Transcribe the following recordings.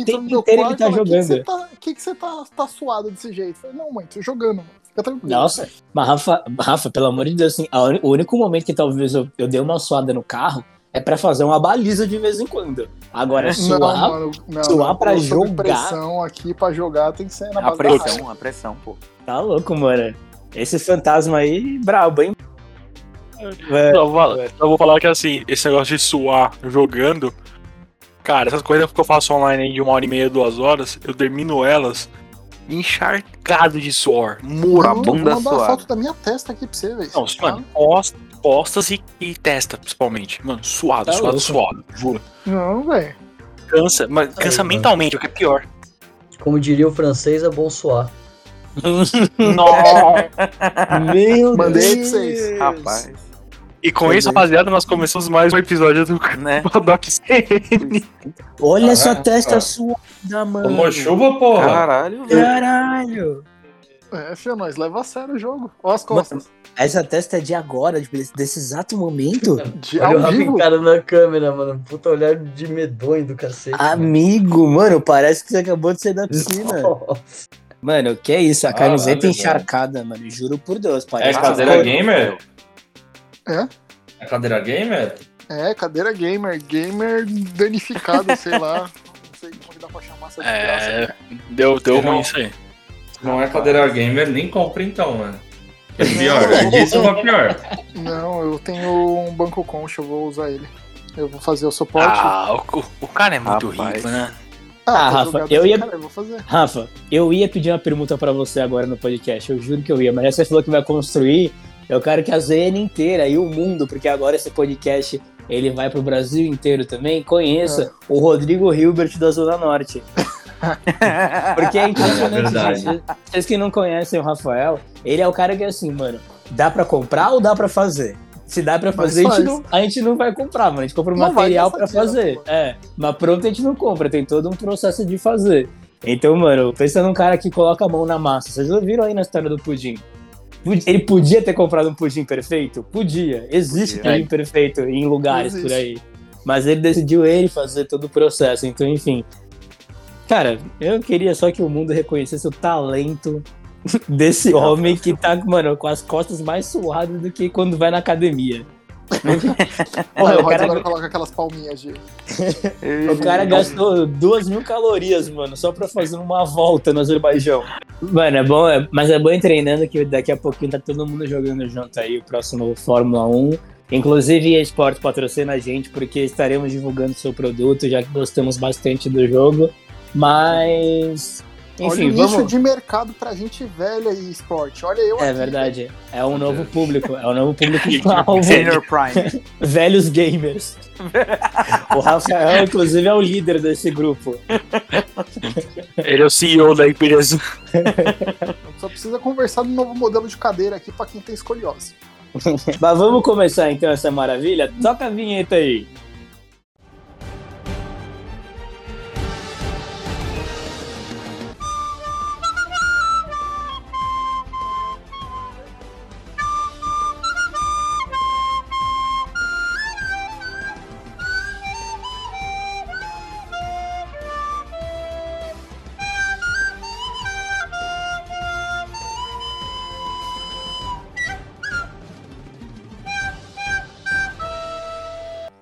o entra tempo no meu inteiro quarto ele tá fala, "Que que jogando. você tá, que que você tá, tá suado desse jeito? Eu falei, não, mãe, tô jogando, mano. Fica tranquilo. Nossa, mas Rafa, Rafa, pelo amor de Deus, assim, a o único momento que talvez eu, eu dei uma suada no carro é pra fazer uma baliza de vez em quando. Agora, Não, suar, mano, não, suar não, pra jogar? pressão aqui pra jogar tem que ser na A base da raiva. pressão, a pressão, pô. tá louco, mano. Esse fantasma aí, brabo, hein? É, Eu vou, eu vou falar que assim, esse negócio de suar jogando. Cara, essas coisas que eu faço online aí de uma hora e meia, duas horas, eu termino elas encharcado de suor. Mura a bunda Vou mandar uma suada. foto da minha testa aqui pra você, velho. Não, mano, costas, costas e, e testa, principalmente. Mano, suado, Tá suado, louco. suado, juro. Não, velho. Cansa, mas cansa mano. mentalmente, o que é pior. Como diria o francês, é bom suar. Nossa! Meu Mandei pra Deus. vocês. Rapaz, E com isso, rapaziada, nós começamos mais um episódio do né? Paddock CN. Olha essa testa suada, mano. Tomou chuva, porra? Caralho, velho. Caralho. É, filho, nós leva a sério o jogo. Ó as costas. Essa testa é de agora, tipo, desse, desse exato momento. De Olha o ao vivo. encarando na câmera, mano. Puta olhar de medonho do cacete. Amigo, mano, parece que você acabou de sair da piscina. Nossa. Mano, que é isso? A camiseta Caralho, encharcada, mano. Juro por Deus. É Parece cadeira que- gamer? É? É cadeira gamer? É, cadeira gamer. Gamer danificado, sei lá. Não sei como que dá pra chamar essa desgraça. É, deu, deu Não. ruim isso aí. Não é cadeira gamer, nem compra então, mano. É pior, isso é pior. Não, eu tenho um banco concha, eu vou usar ele. Eu vou fazer o suporte. Ah, o, o cara é muito Rapaz. rico, né? Ah, tá Rafa, eu assim, ia- Cara, eu vou fazer. Rafa, eu ia pedir uma pergunta pra você agora no podcast. Eu juro que eu ia, mas você falou que vai construir. Eu quero que a ZN inteira e o mundo, porque agora esse podcast ele vai pro Brasil inteiro também, conheça o Rodrigo Hilbert da Zona Norte. Porque é impressionante. É gente. Vocês que não conhecem o Rafael, ele é o cara que é assim, mano, dá pra comprar ou dá pra fazer? Se dá pra fazer, a gente, não, a gente não vai comprar, mano. A gente compra o Não material dinheiro, fazer. pô. É, mas pronto a gente não compra, tem todo um processo de fazer. Então, mano, pensa num cara que coloca a mão na massa. Vocês ouviram aí na história do pudim? Ele podia ter comprado um pudim perfeito? Podia. Existe Podia. pudim perfeito em lugares por aí. Mas ele decidiu ele fazer todo o processo. Então, enfim. Cara, eu queria só que o mundo reconhecesse o talento desse homem que tá, mano, com as costas mais suadas do que quando vai na academia. Porra, o o cara, agora coloca aquelas palminhas de. o cara gastou duas mil calorias, mano, só pra fazer uma volta no Azerbaijão. Mano, é bom, é- mas é bom ir treinando que daqui a pouquinho tá todo mundo jogando junto aí, o próximo Fórmula 1. Inclusive, a Esporte patrocina a gente porque estaremos divulgando seu produto, já que gostamos bastante do jogo. Mas. Olha Enfim, o nicho vamos. de mercado pra gente velha e esporte. Olha eu É aqui, verdade. É um novo público. É um novo público-alvo. Senior Prime. Velhos gamers. o Rafael, inclusive, é o líder desse grupo. Ele é o CEO da empresa. velho. Só precisa conversar no novo modelo de cadeira aqui pra quem tem escoliose. Mas vamos começar então essa maravilha? Toca a vinheta aí.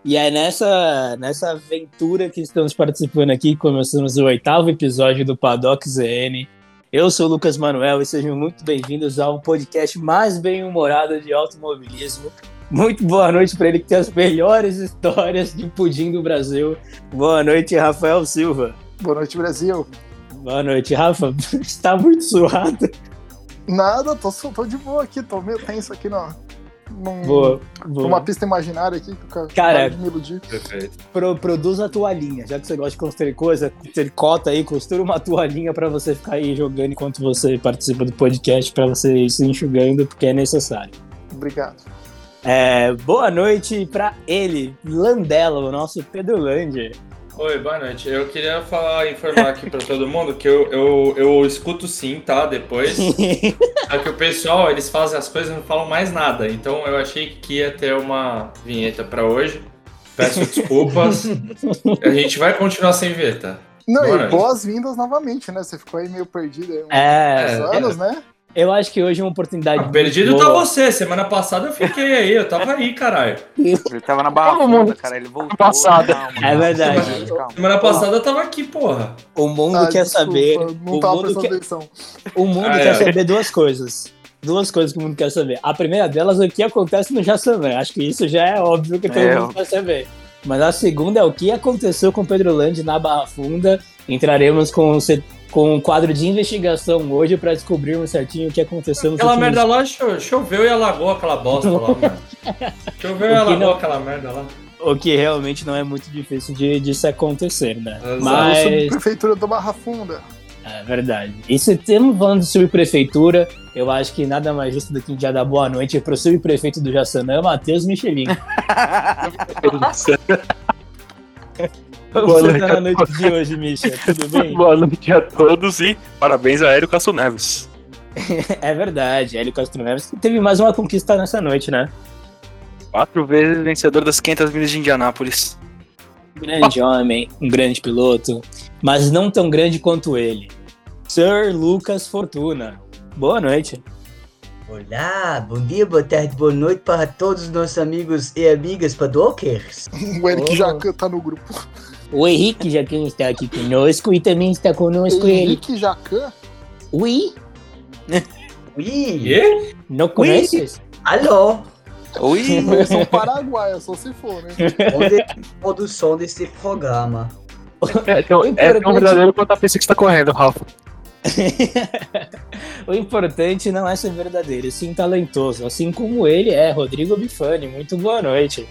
E é nessa, nessa aventura que estamos participando aqui, começamos o oitavo episódio do Paddock ZN. Eu sou o Lucas Manuel e sejam muito bem-vindos ao podcast mais bem-humorado de automobilismo. Muito boa noite para ele que tem as melhores histórias de pudim do Brasil. Boa noite, Rafael Silva. Boa noite, Brasil. Boa noite, Rafa. Está muito suado. Nada, tô, tô de boa aqui, tô meio tenso aqui no, num- Boa, boa. pista imaginária aqui. que o cara Cara, para me iludir. Perfeito. Pro, produz a toalhinha. Já que você gosta de construir coisa, tricota aí, costura uma toalhinha pra você ficar aí jogando enquanto você participa do podcast, pra você ir se enxugando, porque é necessário. Obrigado. É, boa noite pra ele, Landela, o nosso Pedro Lander. Oi, boa noite. Eu queria falar, informar aqui pra todo mundo que eu, eu, eu escuto sim, tá? Depois. Só que o pessoal, eles fazem as coisas e não falam mais nada. Então eu achei que ia ter uma vinheta pra hoje. Peço desculpas. A gente vai continuar sem vinheta. Não, e boas-vindas novamente, né? Você ficou aí meio perdido aí uns É, É, anos, né? Eu acho que hoje é uma oportunidade. Ah, perdido tá boa. você. Semana passada eu fiquei aí, eu tava aí, caralho. Ele tava na barra mundo cara. Ele voltou. passada. Calma, É verdade. Calma. Semana passada eu tava aqui, porra. O mundo Ah, quer desculpa, saber. Não o tava mundo prestando quer, atenção. o mundo Ah, quer é. saber duas coisas. Duas coisas que o mundo quer saber. A primeira delas é o que acontece no Jassanã. Acho que isso já é óbvio que todo É, mundo quer saber. Mas a segunda é o que aconteceu com Pedro Lande na Barra Funda. Entraremos com, com um quadro de investigação hoje para descobrirmos certinho o que aconteceu Aquela últimos merda lá cho- choveu e alagou aquela bosta lá, mano. Choveu e O que alagou não- aquela merda lá. O que realmente não é muito difícil de, de se acontecer, né? Exato. Mas. Prefeitura da Barra Funda. É verdade. E se estamos falando de subprefeitura, eu acho que nada mais justo do que já dar boa noite para o subprefeito do Jaçanã, Matheus Michelin. Como Boa você noite tá na noite de hoje, Misha? Tudo bem? Boa noite a todos e parabéns a Hélio Castro Neves. É verdade. Hélio Castro Neves teve mais uma conquista nessa noite, né? Quatro vezes vencedor das 500 milhas de Indianápolis. Um grande homem, um grande piloto, mas não tão grande quanto ele. Sir Lucas Fortuna. Boa noite. Olá, bom dia, boa tarde, boa noite para todos os nossos amigos e amigas padokers. O Eric Oh. Jacan tá no grupo. O Henrique Jacan está aqui conosco e também está conosco ele. Henrique Jacan? Ui, Ui, Quê? não conheces? alô, Oi, Versão paraguaia, só se for, né? onde é a produção desse programa? É, então, é tão verdadeiro quanto a que está correndo, Rafa. o importante não é ser verdadeiro, sim talentoso, assim como ele é, Rodrigo Bifani. Muito boa noite.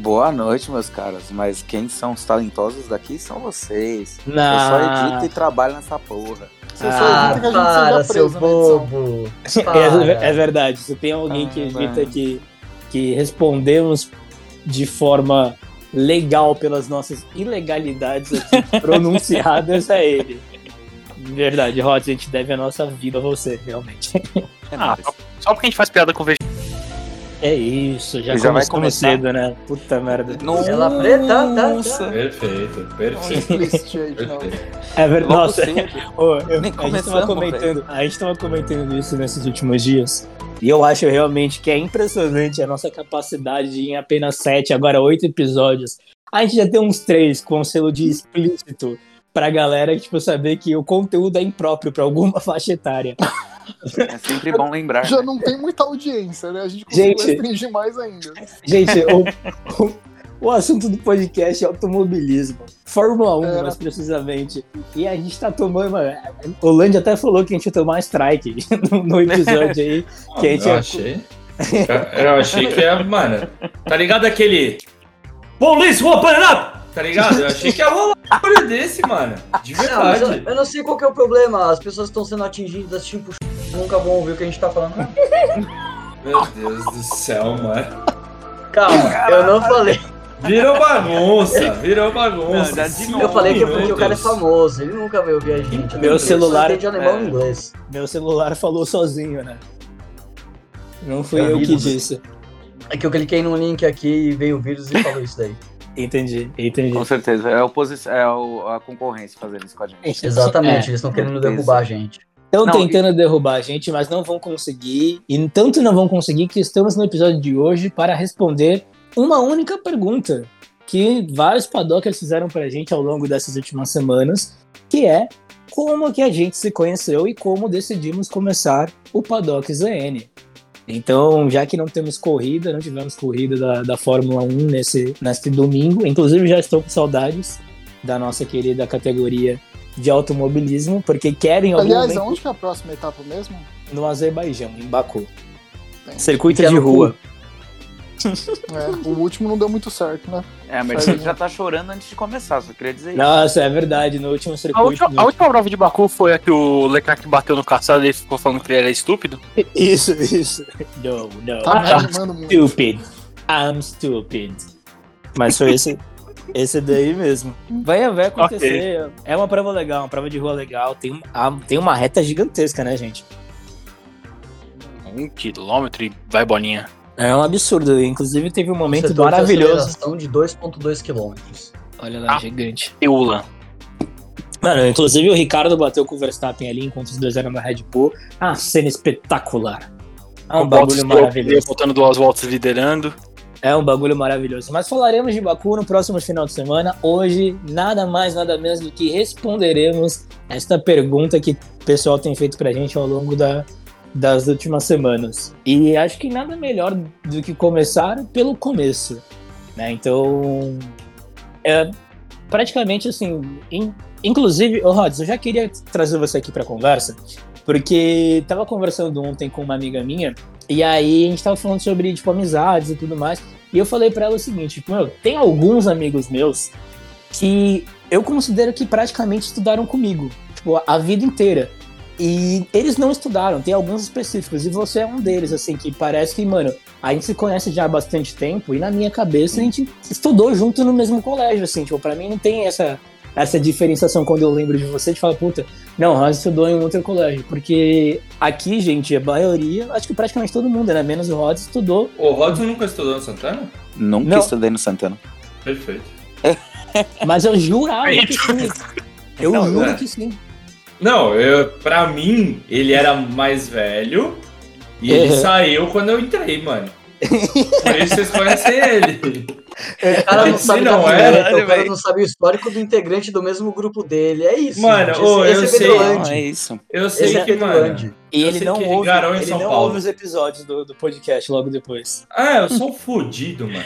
Boa noite, meus caras. Mas quem são os talentosos daqui são vocês. Eu só Na... edito e trabalho nessa porra. Você só Ah, que a gente para, seu edição. bobo. É, Para. é verdade, se tem alguém Ah, que evita mano. que, que respondemos de forma legal pelas nossas ilegalidades aqui pronunciadas, é ele. Verdade, Rod, a gente deve a nossa vida a você, realmente. É Ah. Só porque a gente faz piada com vegetariano. É isso, já, Já vai começar? cedo, né? Puta merda. Ela preta, tá, tá. Nossa. Perfeito, perfeito. É verdade. Nossa. Ô, eu- Nem a, gente tava comentando, a gente tava comentando isso nesses últimos dias. E eu acho realmente que é impressionante a nossa capacidade de, em apenas sete, agora oito episódios. A gente já tem uns três com selo de explícito pra galera tipo, saber que o conteúdo é impróprio pra alguma faixa etária. É sempre bom lembrar. Já né? não tem muita audiência, né? A gente conseguiu Gente. restringir mais ainda. Gente, o, o, o assunto do podcast é automobilismo. Fórmula 1, Era. mais precisamente. E a gente tá tomando. Mano, o Land até falou que a gente ia tomar strike no, no episódio aí. Que a gente eu é- achei. Eu achei que é, mano. Tá ligado aquele. Police open up! Tá ligado? Eu achei que ia rolar um bagulho desse, mano. De Não, mas eu, verdade. eu não sei qual que é o problema. As pessoas estão sendo atingidas, tipo, nunca vão ouvir o que a gente tá falando. Meu Deus do céu, mano. Calma, eu não falei. Virou bagunça, virou bagunça. Não, Sim. Eu falei que é porque o cara é famoso. Ele nunca vai ouvir a gente. Meu celular- é. inglês. Meu celular falou sozinho, né? Não fui É eu que vírus. disse. É que eu cliquei num link aqui e veio o vírus e falou isso daí. Entendi, entendi. Com certeza. É, a oposi- é o- a concorrência fazendo isso com a gente. Exatamente, É. eles estão querendo derrubar a gente. Estão Não, tentando derrubar a gente, mas não vão conseguir. E tanto não vão conseguir que estamos no episódio de hoje para responder uma única pergunta que vários padockers fizeram pra gente ao longo dessas últimas semanas, que é como que a gente se conheceu e como decidimos começar o Paddock ZN. Então, já que não temos corrida, não tivemos corrida da, da Fórmula 1 nesse, nesse domingo, inclusive já estou com saudades da nossa querida categoria de automobilismo, porque querem Aliás, momento aonde que é a próxima etapa mesmo? no Azerbaijão, em Baku. Tem. Circuito de rua. É, o último não deu muito certo, né? É, a Mercedes já tá chorando antes de começar, só queria dizer isso. Nossa, é verdade, no último A circuito. última, no- a última prova de Baku foi a que o Leclerc bateu no caçado e ele ficou falando que ele era estúpido. Isso, isso. No, no. Tá I'm stupid. I'm stupid. Mas foi esse, esse daí mesmo. Vai, vai acontecer. É uma prova legal, uma prova de rua legal. Tem, tem uma reta gigantesca, né, gente? Um quilômetro e vai bolinha. É um absurdo. Inclusive, teve um momento Setor de maravilhoso. aceleração de 2.2 km. Olha lá, Ah. gigante. Eula. Mano, inclusive o Ricardo bateu com o Verstappen ali enquanto os dois eram na Red Bull. Ah, cena espetacular. É um bagulho maravilhoso. Voltando duas voltas liderando. É um bagulho maravilhoso. Mas falaremos de Baku no próximo final de semana. Hoje, nada mais, nada menos do que responderemos esta pergunta que o pessoal tem feito pra gente ao longo da, das últimas semanas. E acho que nada melhor do que começar pelo começo. Né? Então, é praticamente assim. In, inclusive, ô Rods, eu já queria trazer você aqui pra conversa, porque tava conversando ontem com uma amiga minha, e aí a gente tava falando sobre, tipo, amizades e tudo mais. E eu falei para ela o seguinte, tipo, meu, tem alguns amigos meus que eu considero que praticamente estudaram comigo, tipo, a vida inteira. E eles não estudaram, tem alguns específicos, e você é um deles, assim, que parece que, mano, a gente se conhece já há bastante tempo, e na minha cabeça a gente estudou junto no mesmo colégio, assim, tipo, pra mim não tem essa, essa diferenciação quando eu lembro de você, de falar, puta, não, Hans estudou em um outro colégio, porque aqui, gente, a maioria, acho que praticamente todo mundo, né, menos o Rods, estudou. O Rods nunca estudou no Santana? Nunca Não. estudei no Santana. Perfeito. Mas eu jurava que sim. Eu Não, juro é. que sim. Não, eu, pra mim, ele era mais velho e ele Uhum. saiu quando eu entrei, mano. Por isso vocês conhecem ele. O cara não sabe não da era, o cara não sabe o histórico do integrante do mesmo grupo dele. É isso. Mano, gente. ô, eu esse, esse sei. é Não, é isso. Eu sei Esse é que, mano. E ele não que ouve, ele São não Paulo. ouve os episódios do, do podcast logo depois. Ah, eu sou um fudido, mano.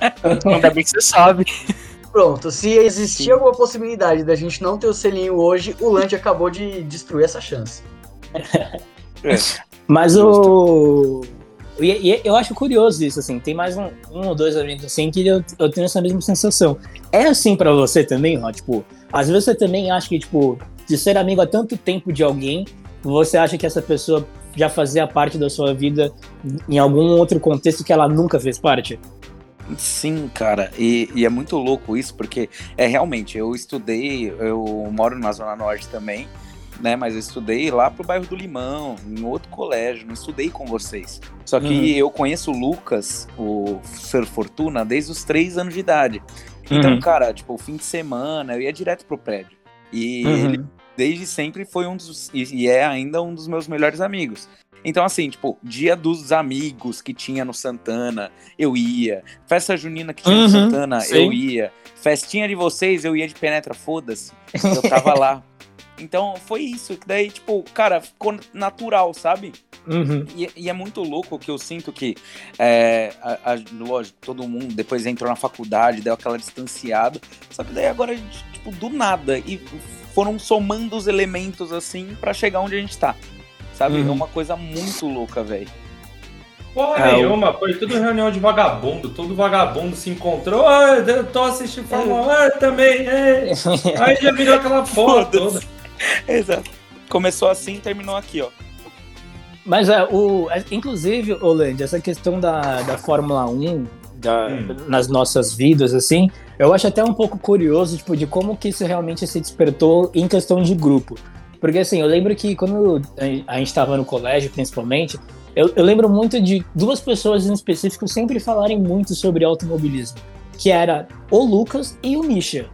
Ainda bem que você sabe. Pronto, se existia alguma possibilidade da gente não ter o selinho hoje, o Land acabou de destruir essa chance. Mas o. E, e eu acho curioso isso, assim. Tem mais um, um ou dois amigos assim que eu, eu tenho essa mesma sensação. É assim pra você também, Ró? Tipo, às vezes você também acha que, tipo, de ser amigo há tanto tempo de alguém, você acha que essa pessoa já fazia parte da sua vida em algum outro contexto que ela nunca fez parte? Sim, cara, e, e é muito louco isso, porque é realmente, eu estudei, eu moro na Zona Norte também, né? Mas eu estudei lá pro bairro do Limão, em outro colégio, não estudei com vocês. Só que Uhum. eu conheço o Lucas, o Sir Fortuna, desde os três anos de idade. Então, Uhum. cara, tipo, o fim de semana eu ia direto pro prédio. E Uhum. ele desde sempre foi um dos. E e é ainda um dos meus melhores amigos. Então, assim, tipo, dia dos amigos que tinha no Santana, eu ia. Festa junina que tinha Uhum, no Santana, sim. eu ia. Festinha de vocês, eu ia de penetra, foda-se. Eu tava lá. Então, foi isso. Que daí, tipo, cara, ficou natural, sabe? Uhum. E, e é muito louco que eu sinto que, é, a- a- lógico, todo mundo depois entrou na faculdade, deu aquela distanciada. Só que daí agora a gente, tipo, do nada. E foram somando os elementos, assim, pra chegar onde a gente tá. Sabe? Uhum. É uma coisa muito louca, velho. Porra É, nenhuma, foi tudo reunião de vagabundo. Todo vagabundo se encontrou. Ah, eu tô assistindo Fórmula 1 ah, também. é. Aí já virou aquela porra toda. Exato. Começou assim e terminou aqui, ó. Mas é, o, é, inclusive, Holanda, essa questão da, da Fórmula 1 da, Hum. nas nossas vidas, assim, eu acho até um pouco curioso, tipo, de como que isso realmente se despertou em questão de grupo. Porque, assim, eu lembro que quando a gente estava no colégio, principalmente, eu, eu lembro muito de duas pessoas em específico sempre falarem muito sobre automobilismo, que era o Lucas e o Misha.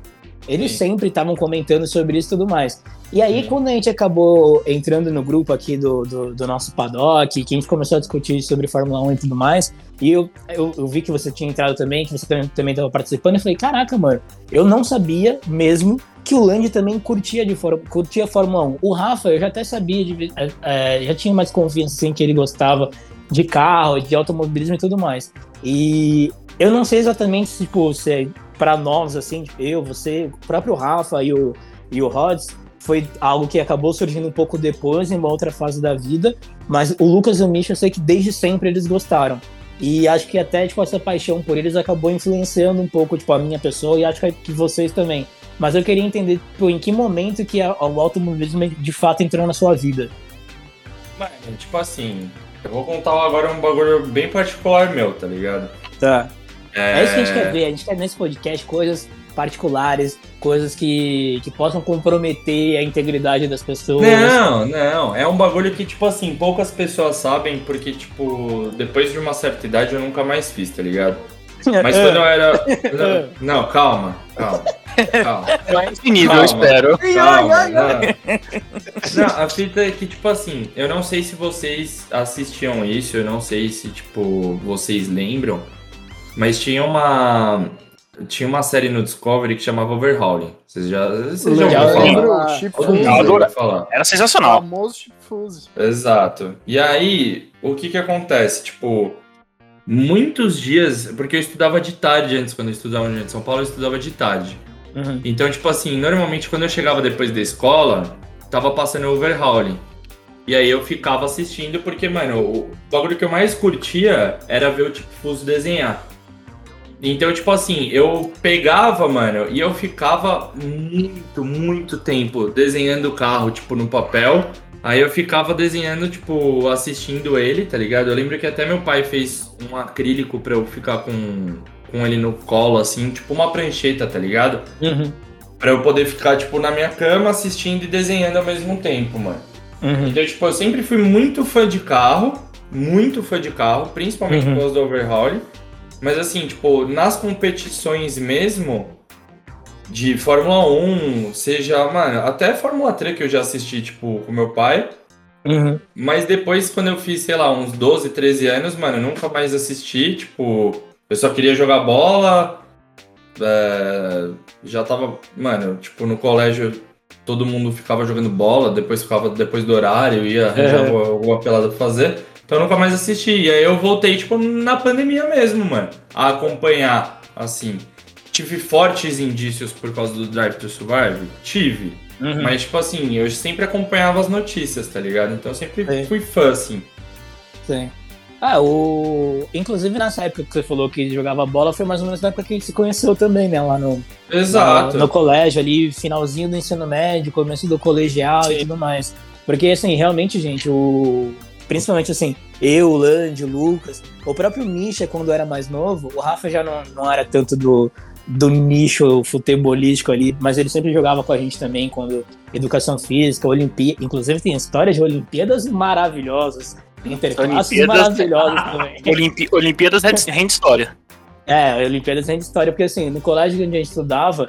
Eles Sim. sempre estavam comentando sobre isso e tudo mais. E aí, Sim. quando a gente acabou entrando no grupo aqui do, do, do nosso paddock, que a gente começou a discutir sobre Fórmula 1 e tudo mais, e eu, eu, eu vi que você tinha entrado também, que você também- estava participando, e falei, caraca, mano, eu não sabia mesmo que o Land também curtia, de curtia Fórmula 1. O Rafa, eu já até sabia, de, é, é, já tinha mais confiança assim, que ele gostava de carro, de automobilismo e tudo mais. E eu não sei exatamente tipo, se é pra nós, assim, eu, você, o próprio Rafa e o, e o Rods, foi algo que acabou surgindo um pouco depois, em uma outra fase da vida, mas o Lucas e o Misha, eu sei que desde sempre eles gostaram. E acho que até, tipo, essa paixão por eles acabou influenciando um pouco, tipo, a minha pessoa e acho que vocês também. Mas eu queria entender, tipo, em que momento que a- o automobilismo de fato entrou na sua vida. Mano, tipo assim, eu vou contar agora um bagulho bem particular meu, tá ligado? Tá. É, isso que a gente quer ver. A gente quer nesse podcast coisas particulares, coisas que, que possam comprometer a integridade das pessoas. Não, não. É um bagulho que, tipo assim, poucas pessoas sabem, porque, tipo, depois de uma certa idade eu nunca mais fiz, tá ligado? Mas quando eu era. Não, não, calma, calma. Calma. Não é esse nível, eu Calma. espero. Calma, não. Não, a fita é que, tipo assim, eu não sei se vocês assistiam isso, eu não sei se, tipo, vocês lembram, mas tinha uma. Tinha uma série no Discovery que chamava Overhauling. Vocês já, vocês já ouviram falar? Lembro, Ah, falar. Era sensacional. Famoso Chip Fuse. Exato. E aí, o que que acontece? Tipo, muitos dias, porque eu estudava de tarde antes, quando eu estudava no São Paulo, eu estudava de tarde. Uhum. Então, tipo assim, normalmente quando eu chegava depois da escola, tava passando overhauling. E aí eu ficava assistindo, porque, mano, o bagulho que eu mais curtia era ver o tipo Fuso desenhar. Então, tipo assim, eu pegava, mano, e eu ficava muito, muito tempo desenhando o carro, tipo, no papel. Aí eu ficava desenhando, tipo, assistindo ele, tá ligado? Eu lembro que até meu pai fez um acrílico pra eu ficar com, com ele no colo, assim, tipo uma prancheta, tá ligado? Uhum. Pra eu poder ficar, tipo, na minha cama assistindo e desenhando ao mesmo tempo, mano. Uhum. Então, tipo, eu sempre fui muito fã de carro, muito fã de carro, principalmente Uhum. por causa do overhaul. Mas assim, tipo, nas competições mesmo de Fórmula 1, seja, mano, até Fórmula 3 que eu já assisti, tipo, com meu pai. Uhum. Mas depois, quando eu fiz, sei lá, uns 12, 13 anos, mano, eu nunca mais assisti. Tipo, eu só queria jogar bola. é, já tava, mano, tipo, no colégio todo mundo ficava jogando bola, depois ficava depois do horário, ia arranjar É. alguma, pelada pra fazer. Então eu nunca mais assisti. E aí eu voltei, tipo, na pandemia mesmo, mano, a acompanhar, assim. Tive fortes indícios por causa do Drive to Survive? Tive. Uhum. Mas, tipo assim, eu sempre acompanhava as notícias, tá ligado? Então eu sempre Sim. fui fã, assim. Sim. Ah, o. Inclusive nessa época que você falou que jogava bola, foi mais ou menos na época que a gente se conheceu também, né? Lá no, Exato. no, no colégio, ali, finalzinho do ensino médio, começo do colegial e tudo mais. Porque, assim, realmente, gente, o. Principalmente assim, eu, o Land, o Lucas, o próprio Misha, quando era mais novo, o Rafa já não, não era tanto do, do nicho futebolístico ali, mas ele sempre jogava com a gente também, quando educação física, Olimpíada. Inclusive tem histórias de Olimpíadas maravilhosas, interclasses Olimpíadas- maravilhosas também. Olimpi- Olimpíadas rende rende história. É, Olimpíadas tem história, porque assim, no colégio onde a gente estudava,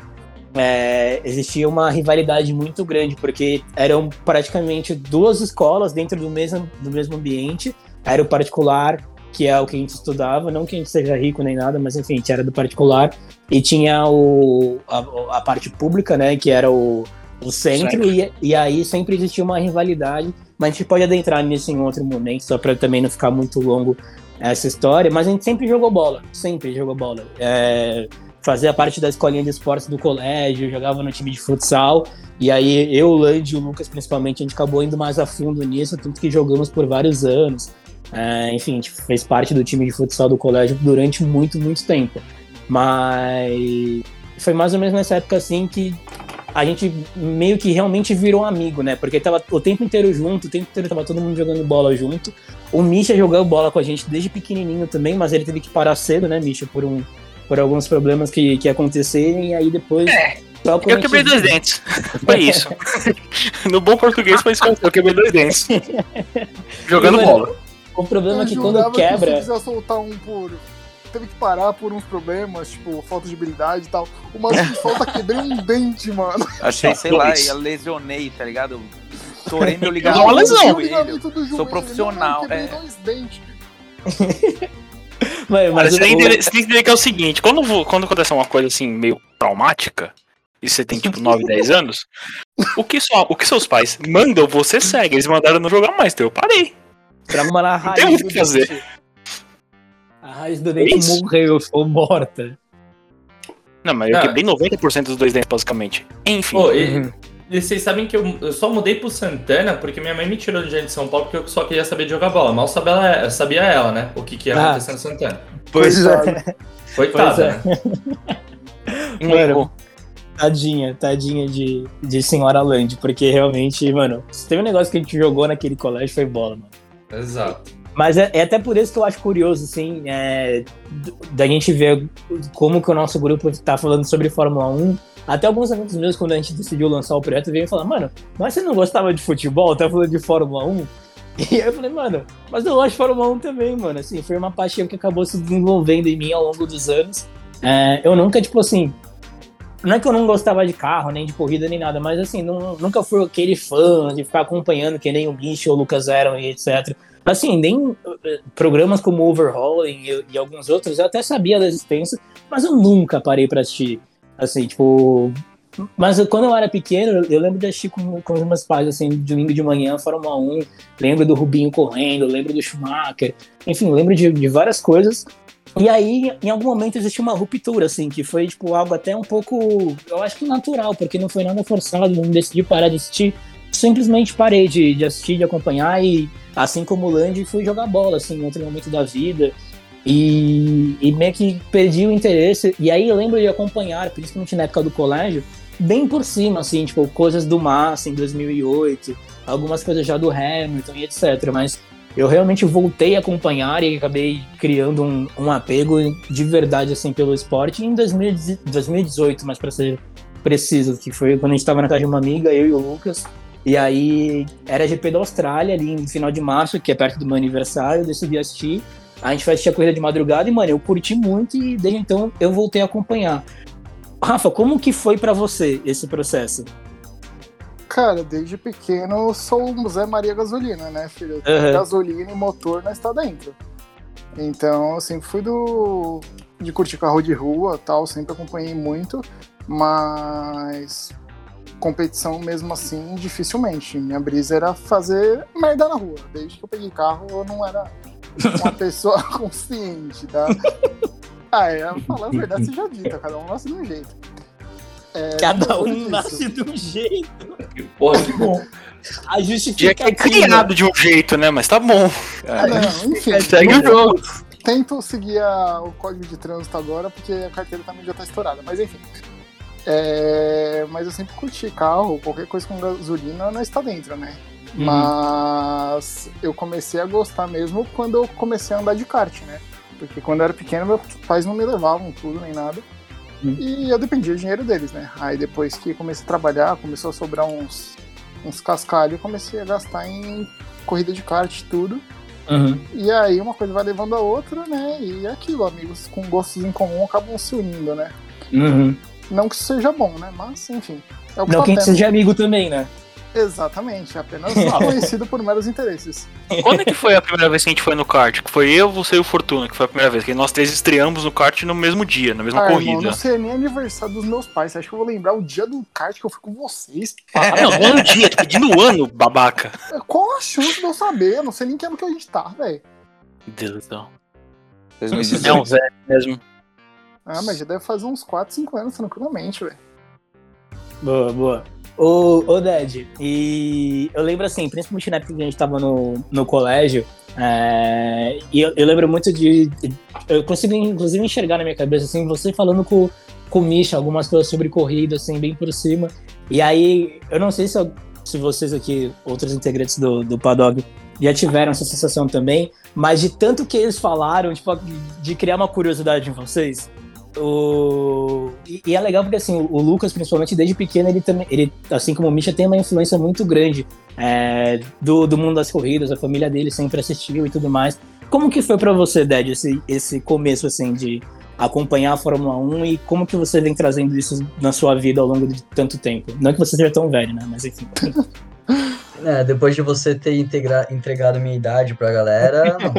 é, existia uma rivalidade muito grande, porque eram praticamente duas escolas dentro do mesmo, do mesmo ambiente. Era o particular, que é o que a gente estudava, não que a gente seja rico nem nada, mas enfim, a gente era do particular. E tinha o, a, a parte pública, né, que era o, o centro, e, e aí sempre existia uma rivalidade. Mas a gente pode adentrar nisso em outro momento, só para também não ficar muito longo essa história. Mas a gente sempre jogou bola, sempre jogou bola. É, fazia parte da escolinha de esportes do colégio, jogava no time de futsal. E aí eu, o Land e o Lucas, principalmente, a gente acabou indo mais a fundo nisso, tanto que jogamos por vários anos. É, enfim, a gente fez parte do time de futsal do colégio durante muito, muito tempo. Mas foi mais ou menos nessa época assim que a gente meio que realmente virou amigo, né? Porque tava o tempo inteiro junto, o tempo inteiro tava todo mundo jogando bola junto. O Misha jogou bola com a gente desde pequenininho também, mas ele teve que parar cedo, né, Misha, por um por alguns problemas que, que aconteceram e aí depois só a Eu quebrei dois dentes. Foi isso. no bom português foi isso que eu- quebrei dois dentes. Jogando Mano, bola. O problema é Eu que jurava quando Que se quebra, quiser soltar um por. Teve que parar por uns problemas, tipo, falta de habilidade e tal. O maluco que solta quebrei um dente, mano. Achei, sei lá, eu lesionei, tá ligado? Torei meu Uma ligamento lesão. joelho. profissional, Não, é. dois dentes. Mano, Cara, mas você, tem que entender, você tem que entender que é o seguinte, quando, quando acontece uma coisa assim, meio traumática, e você tem tipo 9, 10 anos, o que, só, o que seus pais mandam, você segue. Eles mandaram não jogar mais, então eu parei. trauma na Não tem raiz o que fazer. A raiz do dente Isso. morreu, ficou morta. Não, mas eu Ah. quebrei 90% dos dois dentes, basicamente. Enfim. Pô, e, Uhum. e vocês sabem que eu, eu só mudei pro Santana porque minha mãe me tirou de Jardim de São Paulo porque eu só queria saber de jogar bola. Mal sabia ela, sabia ela né? O que, que ia Ah. acontecer no Santana. Pois Coitado. Coitada, Pois né? um mano. Tadinha, tadinha de, de senhora Land, porque realmente, mano, se teve um negócio que a gente jogou naquele colégio foi bola, mano. Exato. Mas é, é até por isso que eu acho curioso, assim, é, da gente ver como que o nosso grupo tá falando sobre Fórmula 1. Até alguns amigos meus, quando a gente decidiu lançar o projeto, veio falar, mano, mas você não gostava de futebol? Tá falando de Fórmula 1? E aí eu falei, mano, mas eu gosto de Fórmula 1 também, mano. Assim, foi uma paixão que acabou se desenvolvendo em mim ao longo dos anos. É, eu nunca, tipo assim, Não é que eu não gostava de carro, nem de corrida, nem nada, mas assim, não, nunca fui aquele fã de ficar acompanhando que nem o Guincho ou o Lucas eram e etc. Assim, nem eh, programas como Overhauling e, e alguns outros eu até sabia da existência, mas eu nunca parei para assistir. Assim, tipo, mas eu, quando eu era pequeno, eu lembro de assistir com, com os meus pais, assim, domingo de manhã, Fórmula 1, lembro do Rubinho correndo, lembro do Schumacher, enfim, lembro de, de várias coisas. E aí, em algum momento, existiu uma ruptura, assim, que foi, tipo, algo até um pouco, eu acho que natural, porque não foi nada forçado, não decidi parar de assistir, simplesmente parei de, de assistir, de acompanhar e, assim como o Land, fui jogar bola, assim, em outro momento da vida. E, e meio que perdi o interesse. E aí lembro de acompanhar, principalmente na época do colégio, bem por cima, assim, tipo, coisas do Massa em 2008, algumas coisas já do Hamilton e etc. Mas eu realmente voltei a acompanhar e acabei criando um, um apego de verdade, assim, pelo esporte em 2018, mas para ser preciso, que foi quando a gente estava na casa de uma amiga, eu e o Lucas. E aí era GP da Austrália, ali no final de março, que é perto do meu aniversário, eu decidi assistir. A gente vai assistir a corrida de madrugada e, mano, eu curti muito e desde então eu voltei a acompanhar. Rafa, como que foi para você esse processo? Cara, desde pequeno eu sou um Zé Maria Gasolina, né, filho? Uhum. Gasolina e motor não está dentro. Então, assim, fui do de curtir carro de rua, tal, sempre acompanhei muito, mas competição mesmo assim, dificilmente. Minha brisa era fazer merda na rua. Desde que eu peguei carro, eu não era uma pessoa consciente, tá? Ah, é, falar a verdade seja dita, cada um nasce de um jeito. É, cada um nasce de um jeito. Porra, que bom. A justificativa. É criado de um jeito, né? Mas tá bom. É, não, enfim. Segue o jogo. Tento seguir a, o código de trânsito agora, porque a carteira também já tá estourada. Mas enfim. É, mas eu sempre curti carro, qualquer coisa com gasolina não está dentro, né? Uhum. Mas eu comecei a gostar mesmo quando eu comecei a andar de kart, né? Porque quando eu era pequeno, meus pais não me levavam tudo nem nada. Hum. E eu dependia do dinheiro deles, né? Aí depois que comecei a trabalhar, começou a sobrar uns, uns cascalhos, comecei a gastar em corrida de kart e tudo. Uhum. E aí uma coisa vai levando a outra, né? E é aquilo, amigos com gostos em comum acabam se unindo, né? Uhum. Não que isso seja bom, né? Mas, enfim. É o que Não tá que seja amigo também, né? Exatamente, apenas conhecido por meros interesses. Quando é que foi a primeira vez que a gente foi no kart? Que foi eu, você e o Fortuna, que foi a primeira vez. Que nós três estreamos no kart no mesmo dia, na mesma ah, corrida. Irmão, não sei nem aniversário dos meus pais. Você acha que eu vou lembrar o dia do kart que eu fui com vocês? Ah, não, não é no dia, tô pedindo ano, babaca. Qual a chance de eu saber? Eu não sei nem que ano que a gente tá, velho. Deus do céu. É um velho mesmo. Ah, mas já deve fazer uns 4, 5 anos tranquilamente, velho. Boa, boa. Ô, ô Ded, e eu lembro assim, principalmente na época que a gente tava no, no colégio, é, e eu, eu, lembro muito de. Eu consigo, inclusive, enxergar na minha cabeça, assim, você falando com, com o Misha algumas coisas sobre corrida, assim, bem por cima. E aí, eu não sei se, eu, se vocês aqui, outros integrantes do, do Padog, já tiveram essa sensação também, mas de tanto que eles falaram, tipo, de criar uma curiosidade em vocês, o... E, e, é legal porque assim, o Lucas, principalmente desde pequeno, ele também, ele, assim como o Misha, tem uma influência muito grande é, do, do mundo das corridas, a família dele sempre assistiu e tudo mais. Como que foi para você, Ded, esse, esse começo assim de acompanhar a Fórmula 1 e como que você vem trazendo isso na sua vida ao longo de tanto tempo? Não que você seja tão velho, né? Mas enfim. É, depois de você ter integra entregado minha idade pra galera, não,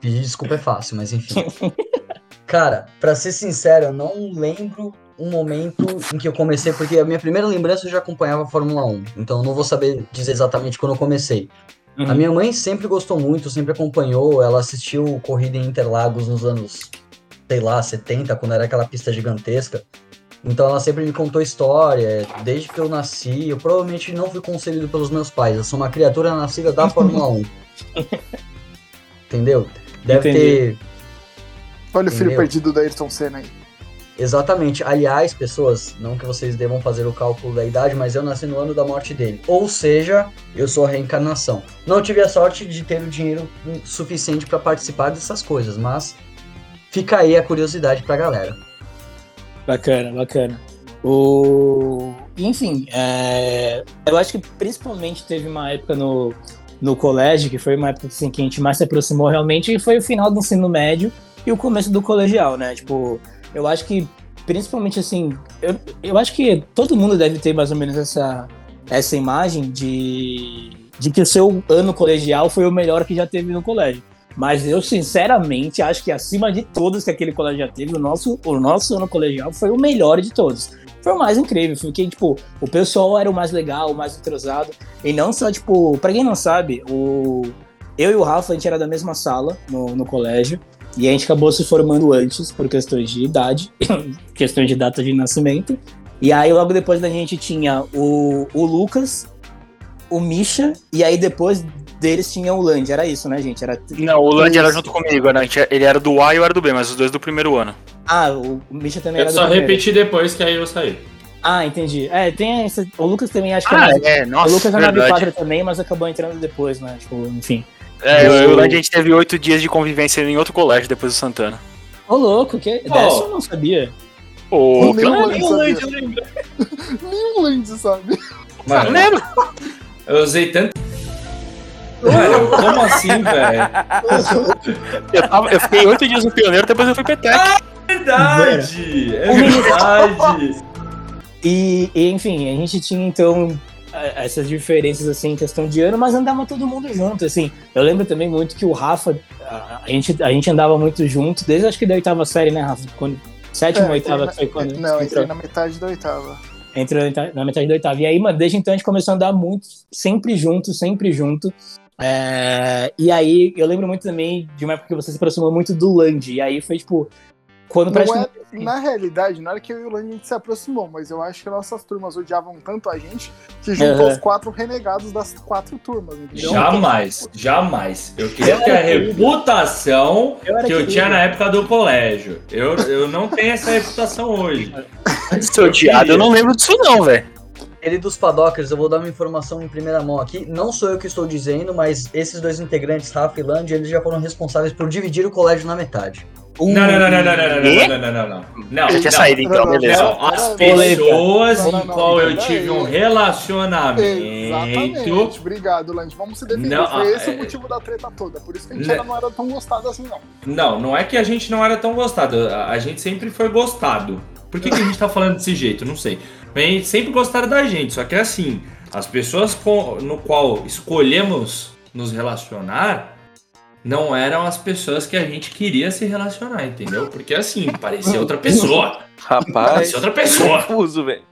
pedir desculpa é fácil, mas enfim. Cara, para ser sincero, eu não lembro um momento em que eu comecei, porque a minha primeira lembrança eu já acompanhava a Fórmula 1, então eu não vou saber dizer exatamente quando eu comecei. Uhum. A minha mãe sempre gostou muito, sempre acompanhou, ela assistiu corrida em Interlagos nos anos, sei lá, 70, quando era aquela pista gigantesca. Então ela sempre me contou história, desde que eu nasci, eu provavelmente não fui concebido pelos meus pais, eu sou uma criatura nascida da Fórmula 1. Entendeu? Deve Entendi. ter Olha o filho perdido da Ayrton Senna aí. Exatamente. Aliás, pessoas, não que vocês devam fazer o cálculo da idade, mas eu nasci no ano da morte dele. Ou seja, eu sou a reencarnação. Não tive a sorte de ter o dinheiro suficiente para participar dessas coisas, mas fica aí a curiosidade pra galera. Bacana, bacana. O... Enfim, é... eu acho que principalmente teve uma época no, no colégio, que foi uma época assim, que a gente mais se aproximou realmente, e foi o final do ensino médio e o começo do colegial, né? Tipo, eu acho que principalmente assim, eu, eu acho que todo mundo deve ter mais ou menos essa, essa imagem de, de que o seu ano colegial foi o melhor que já teve no colégio. Mas eu, sinceramente, acho que acima de todos que aquele colégio já teve, o nosso, o nosso ano colegial foi o melhor de todos. Foi o mais incrível, porque, tipo, o pessoal era o mais legal, o mais entrosado. E não só, tipo, pra quem não sabe, o... eu e o Rafa, a gente era da mesma sala no, no colégio. E a gente acabou se formando antes, por questões de idade, questões de data de nascimento. E aí, logo depois da gente tinha o, o Lucas, o Misha, e aí depois deles tinha o Land. Era isso, né, gente? Era... Não, o Land era junto comigo, né? A gente- Ele era do A e eu era do B, mas os dois do primeiro ano. Ah, o, o Misha também Eu era só do primeiro. repeti depois que aí eu saí. Ah, entendi. É, tem essa... O Lucas também, acho que Ah, é, é, nossa, o Lucas é na verdade. 4 também, mas acabou entrando depois, né? Tipo, enfim. É, eu e o Land a gente teve oito dias de convivência em outro colégio depois do Santana. Ô, louco, que... dessa eu não sabia. Pô, Nem o claro, Land Nem o Land, eu lembro. Nem o Land, sabe? Mano, lembro. eu usei tanto. Mano, como assim, velho? Eu, tava- eu fiquei oito dias no pioneiro, depois eu fui Petec. Verdade! É verdade! E, e, enfim, a gente tinha então essas diferenças assim em questão de ano, mas andava todo mundo junto, assim. Eu lembro também muito que o Rafa, a, gente, a gente andava muito junto, desde acho que da oitava série, né, Rafa? Quando, sétima, É, oitava, entrei foi na- quando Não, entrei na metade da oitava. entrou na metade- na metade da oitava. E aí, mano, desde então a gente começou a andar muito, sempre junto, sempre junto. É, e aí, eu lembro muito também de uma época que você se aproximou muito do Land, e aí foi tipo. Quando Não é, na realidade, não era que eu e o Land a gente se aproximou, mas eu acho que nossas turmas odiavam tanto a gente que juntou Aham. os quatro renegados das quatro turmas, entendeu? Jamais, jamais. Eu queria ter a reputação Eu que eu querido. tinha na época do colégio. Eu, eu não tenho essa reputação hoje. Seu odiado, eu não lembro disso não, velho. Queridos Padockers, eu vou dar uma informação em primeira mão aqui. Não sou eu que estou dizendo, mas esses dois integrantes, Rafa e Land, eles já foram responsáveis por dividir o colégio na metade. Não, não, não, não, não, não, não, não, não, não, não. Não, Eu tinha não. saído então, Não, não, beleza. Não, as pessoas Não, não, em não, qual eu tive um relacionamento. Exatamente. Obrigado, Land. Vamos se defender. Não, Foi ah, esse é- o motivo da treta toda. Por isso que a gente Né. não era tão gostado assim, não. Não, não é que a gente não era tão gostado. A, gente sempre foi gostado. Por que, que a gente tá falando desse jeito? Não sei. Mas a gente sempre gostaram da gente. Só que assim, as pessoas com, no qual escolhemos nos relacionar não eram as pessoas que a gente queria se relacionar, entendeu? Porque assim, parecia outra pessoa. Rapaz, Parecia outra pessoa. confuso, velho.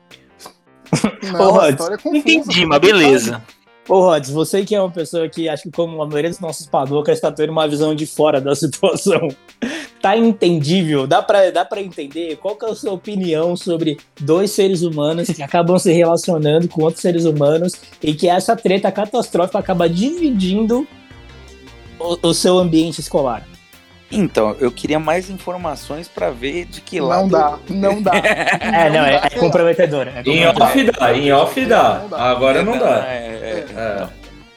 Ô, Rod, é entendi, mas beleza. Ô, Rods, você que é uma pessoa que acho que, como a maioria dos nossos padocas, está tendo uma visão de fora da situação. Tá entendível? Dá pra, dá pra entender? Qual que é a sua opinião sobre dois seres humanos que acabam se relacionando com outros seres humanos e que essa treta catastrófica acaba dividindo o, o seu ambiente escolar? Então, eu queria mais informações pra ver de que Não lado. dá, não dá. É, não, é, é comprometedor. É Em off dá, em off dá. Agora não dá. É, é, é. É.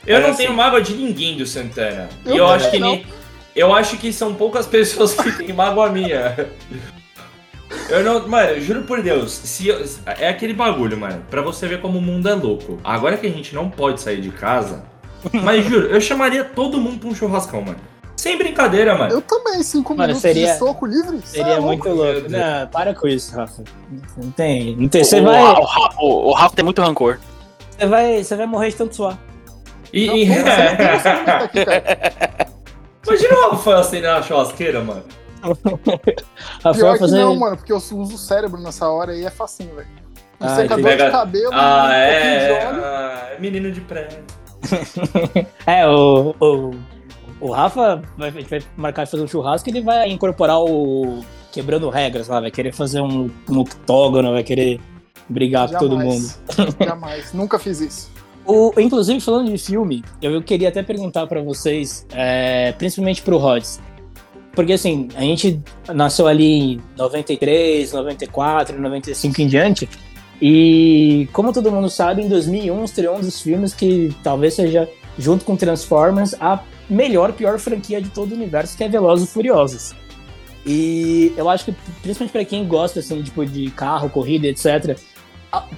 Eu não tenho mágoa de ninguém do Santana. Eu E eu acho que não. nem, eu acho que são poucas pessoas que têm mágoa minha. Eu não, mano, eu juro por Deus, se eu- é aquele bagulho, mano, pra você ver como o mundo é louco. Agora que a gente não pode sair de casa, mas juro, eu chamaria todo mundo pra um churrascão, mano. Sem brincadeira, mano. Eu também, cinco Mano, minutos seria- de soco livre? Seria é muito meu louco. Deus. Não, para com isso, Rafa. Não tem. Não tem. Você o, vai, o, Ra- o- o Rafa tem muito rancor. você vai, você vai morrer de tanto suar. E, Não, e- você não tem essa limita aqui, cara. Imagina o Rafael acendendo na churrasqueira, mano. Rafael Pior que não, mano, porque eu uso o cérebro nessa hora e é facinho, velho. Um Ah, secador de cabelo, Ah, um pouquinho é. de óleo. ah, é menino de pré. É, o, o, o Rafa vai, vai marcar fazer um churrasco e ele vai incorporar o. Quebrando regras lá, vai querer fazer um, um octógono, vai querer brigar com todo mundo. Jamais. Jamais. Nunca fiz isso. O, inclusive, falando de filme, eu, eu queria até perguntar pra vocês, é, principalmente pro Rods. Porque assim, a gente nasceu ali em 93, 94, 95 em diante. E como todo mundo sabe, em 2001 estreou um dos filmes que talvez seja, junto com Transformers, a melhor, pior franquia de todo o universo, que é Velozes e Furiosos. E eu acho que, principalmente pra quem gosta assim, tipo, de carro, corrida, etc.,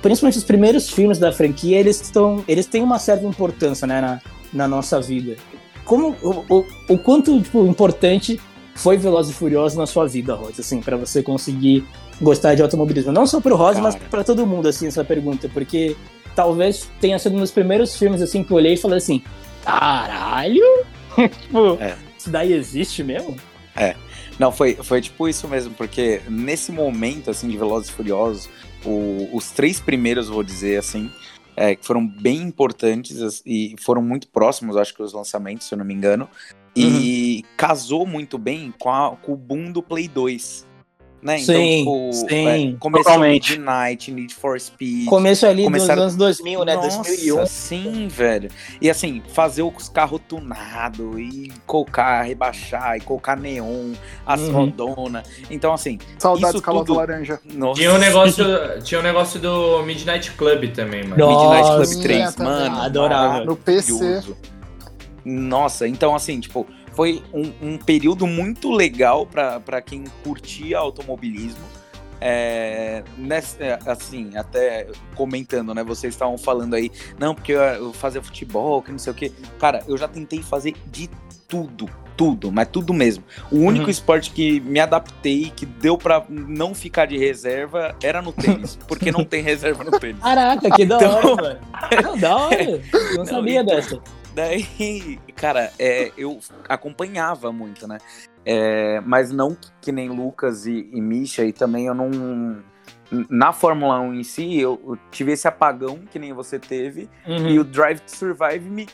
principalmente os primeiros filmes da franquia, eles, estão, eles têm uma certa importância né, na, na nossa vida. Como, o, o, o quanto tipo, importante foi Velozes e Furiosos na sua vida, Rod, assim, para você conseguir gostar de automobilismo? Não só pro Rosa, mas Cara. pra todo mundo, assim, essa pergunta, porque talvez tenha sido um dos primeiros filmes, assim, que eu olhei e falei assim, caralho? tipo, É. isso daí existe mesmo? Não, foi, foi tipo isso mesmo, porque nesse momento, assim, de Velozes e Furiosos, o- os três primeiros, vou dizer assim, é, que foram bem importantes e foram muito próximos, acho que, os lançamentos, se eu não me engano, e casou muito bem com, a- com o boom do Play 2. Né? Sim, então, tipo, sim, é, começou totalmente. Midnight, Need for Speed. Começo ali Começaram- dos anos 2000, né? Nossa, 2001. Sim, velho. E assim, fazer os carros tunados e colocar, rebaixar, e colocar neon, as Uhum. rodona. Então, assim, Saudades Isso tudo- laranja. nossa. Tinha um negócio, tinha um negócio do Midnight Club também, mano. Não. Midnight Nossa, Club 3, também. mano. Adorava. No PC. Nossa, então assim, tipo, foi um, um período muito legal pra pra quem curtia automobilismo. É, nessa- é, assim, até comentando, né? Vocês estavam falando aí, não, porque eu, eu fazia futebol, que não sei o quê. Cara, eu já tentei fazer de tudo, tudo, mas tudo mesmo. O único Uhum. esporte que me adaptei, que deu pra não ficar de reserva, era no tênis, porque não tem reserva no tênis. Caraca, que da Então- hora. Não, da hora. Eu não, Não, sabia então- dessa. Daí, cara, é, eu acompanhava muito, né? É, mas não que nem Lucas e, e Misha, e também eu não. Na Fórmula 1 em si, eu, eu tive esse apagão que nem você teve, Uhum. e o Drive to Survive me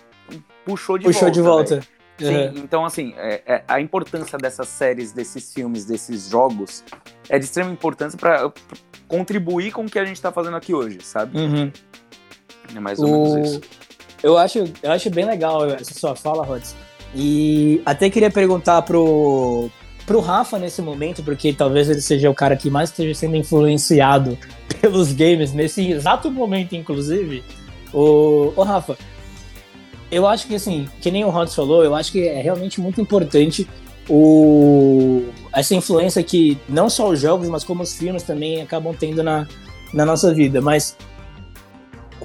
puxou de Puxou volta. de volta. Sim, Uhum. então assim, é- é- a importância dessas séries, desses filmes, desses jogos é de extrema importância para contribuir com o que a gente tá fazendo aqui hoje, sabe? Uhum. É mais ou menos O- isso. Eu acho, eu acho bem legal essa sua fala, Rods. E até queria perguntar pro, pro Rafa nesse momento, porque talvez ele seja o cara que mais esteja sendo influenciado pelos games nesse exato momento, inclusive. O, o Rafa, eu acho que assim, que nem o Rods falou, eu acho que é realmente muito importante o, essa influência que não só os jogos, mas como os filmes também acabam tendo na, na nossa vida. Mas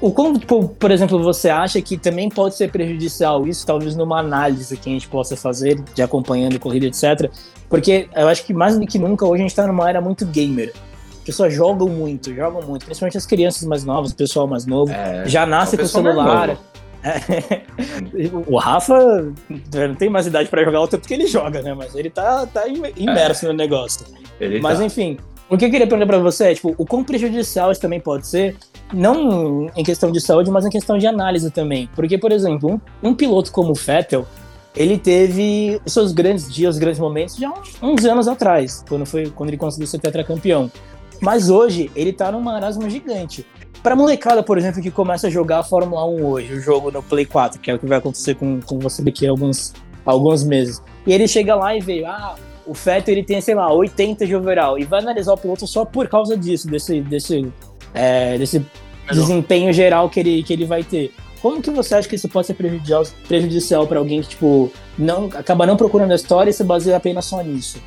o como, tipo, por exemplo, você acha que também pode ser prejudicial isso, talvez numa análise que a gente possa fazer de acompanhando corrida, etc. Porque eu acho que mais do que nunca hoje a gente tá numa era muito gamer. As pessoas jogam muito, jogam muito, principalmente as crianças mais novas, o pessoal mais novo. É, já nasce com o celular. É. o Rafa não tem mais idade pra jogar o tanto que ele joga, né? Mas ele tá, tá im- imerso no negócio. Ele Mas tá. enfim, o que eu queria perguntar pra você é, tipo, o quão prejudicial isso também pode ser, não em questão de saúde, mas em questão de análise também. Porque, por exemplo, um, um piloto como o Vettel, ele teve os seus grandes dias, grandes momentos já uns, anos atrás, quando, foi, quando ele conseguiu ser tetracampeão. Mas hoje, ele tá num marasmo gigante. Pra molecada, por exemplo, que começa a jogar a Fórmula 1 hoje, o jogo no Play 4, que é o que vai acontecer com, com você daqui a alguns, alguns meses. E ele chega lá e vê, ah, o Vettel ele tem, sei lá, 80 de overall, e vai analisar o piloto só por causa disso, desse, desse, é, desse desempenho geral que ele, que ele vai ter. Como que você acha que isso pode ser prejudicial, prejudicial para alguém que, tipo, não, acaba não procurando a história e se baseia apenas só nisso?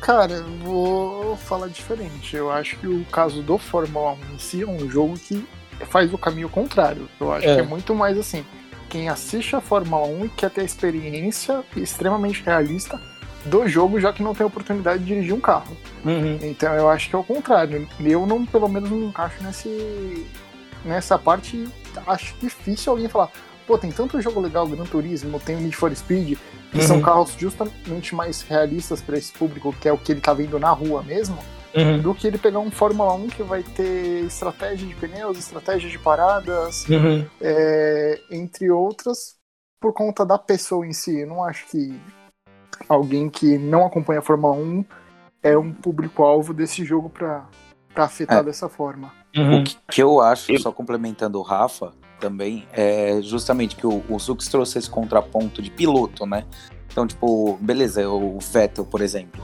Cara, eu vou falar diferente. Eu acho que o caso do Fórmula 1 em si é um jogo que faz o caminho contrário. Eu acho É. que é muito mais assim. Quem assiste a Fórmula 1 e quer ter a experiência extremamente realista do jogo, já que não tem oportunidade de dirigir um carro. Uhum. Então eu acho que é o contrário. Eu não, pelo menos, não encaixo nesse, nessa parte. Acho difícil alguém falar, pô, tem tanto jogo legal, Gran Turismo, tem o Need for Speed, que Uhum. são carros justamente mais realistas para esse público, que é o que ele tá vendo na rua mesmo, Uhum. do que ele pegar um Fórmula 1 que vai ter estratégia de pneus, estratégia de paradas, Uhum. é, entre outras, por conta da pessoa em si. Eu não acho que alguém que não acompanha a Fórmula 1 é um público-alvo desse jogo para afetar É. dessa forma. Uhum. O que, que eu acho, só complementando o Rafa também, é justamente que o, o Zux trouxe esse contraponto de piloto, né? Então, tipo, beleza, o Vettel, por exemplo,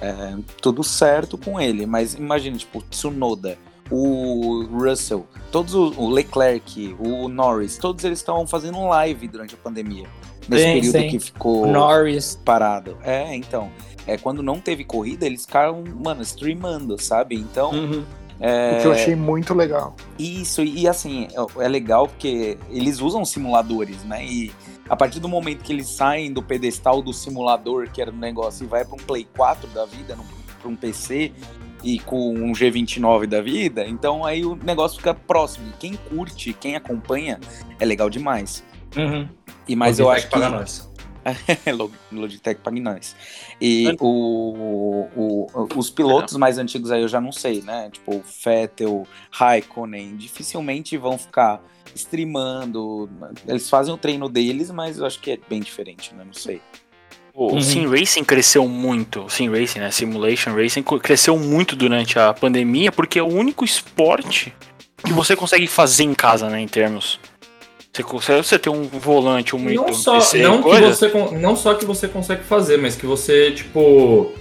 é, tudo certo com ele, mas imagina, tipo, Tsunoda, o Russell, todos o, o Leclerc, o Norris, todos eles estavam fazendo live durante a pandemia. Nesse Sim, período sim. que ficou Norris. parado. É, então. É, quando não teve corrida, eles ficaram, mano, streamando, sabe? Então, Uhum. é, O que eu achei muito legal. isso, e assim, é- é legal porque eles usam simuladores, né? E a partir do momento que eles saem do pedestal do simulador, que era um negócio, e vai para um Play 4 da vida, para um PC, e com um G29 da vida, então aí o negócio fica próximo. Quem curte, quem acompanha, é legal demais. Uhum. E mas eu acho que paga nós. Log- Logitech pague nós. E o, o- os pilotos mais antigos aí eu já não sei, né? Tipo, Vettel, Raikkonen, dificilmente vão ficar streamando. Eles fazem o treino deles, mas eu acho que é bem diferente, né? Não sei. O Uhum. Sim Racing cresceu muito, o Sim Racing, né? Simulation Racing cresceu muito durante a pandemia porque é o único esporte que você consegue fazer em casa, né? Em termos. Você consegue você ter um volante, um Não só, PC, não, que você, não só que você consegue fazer, mas que você, tipo.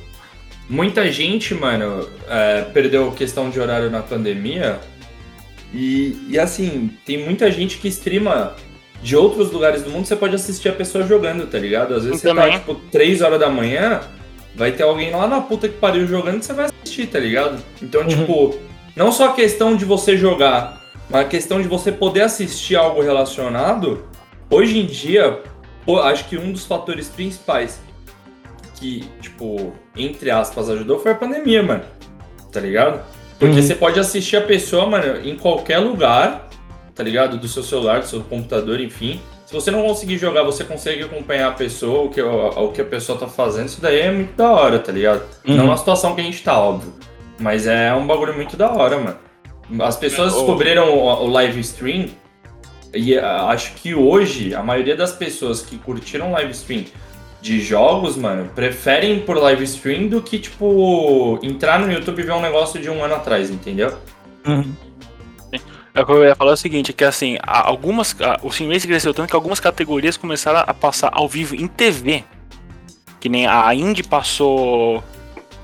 Muita gente, mano, é, perdeu questão de horário na pandemia. E, e assim, tem muita gente que streama de outros lugares do mundo, você pode assistir a pessoa jogando, tá ligado? Às vezes você tá, tipo, 3 horas da manhã, vai ter alguém lá na puta que pariu jogando que você vai assistir, tá ligado? Então, Uhum. tipo, não só a questão de você jogar, mas a questão de você poder assistir algo relacionado, hoje em dia, pô, acho que um dos fatores principais que, tipo, entre aspas, ajudou foi a pandemia, mano. Tá ligado? Porque Uhum. você pode assistir a pessoa, mano, em qualquer lugar, tá ligado? Do seu celular, do seu computador, enfim. Se você não conseguir jogar, você consegue acompanhar a pessoa, o que, o, o que a pessoa tá fazendo. Isso daí é muito da hora, tá ligado? Uhum. Não na situação que a gente tá, óbvio. Mas é um bagulho muito da hora, mano. As pessoas descobriram o, o live stream e ah, acho que hoje a maioria das pessoas que curtiram live stream de jogos, mano, preferem por live stream do que, tipo, entrar no YouTube e ver um negócio de um ano atrás, entendeu? Uhum. É o que eu ia falar é o seguinte, que assim, algumas. o Sim Racing cresceu tanto que algumas categorias começaram a passar ao vivo em TV. Que nem a Indy passou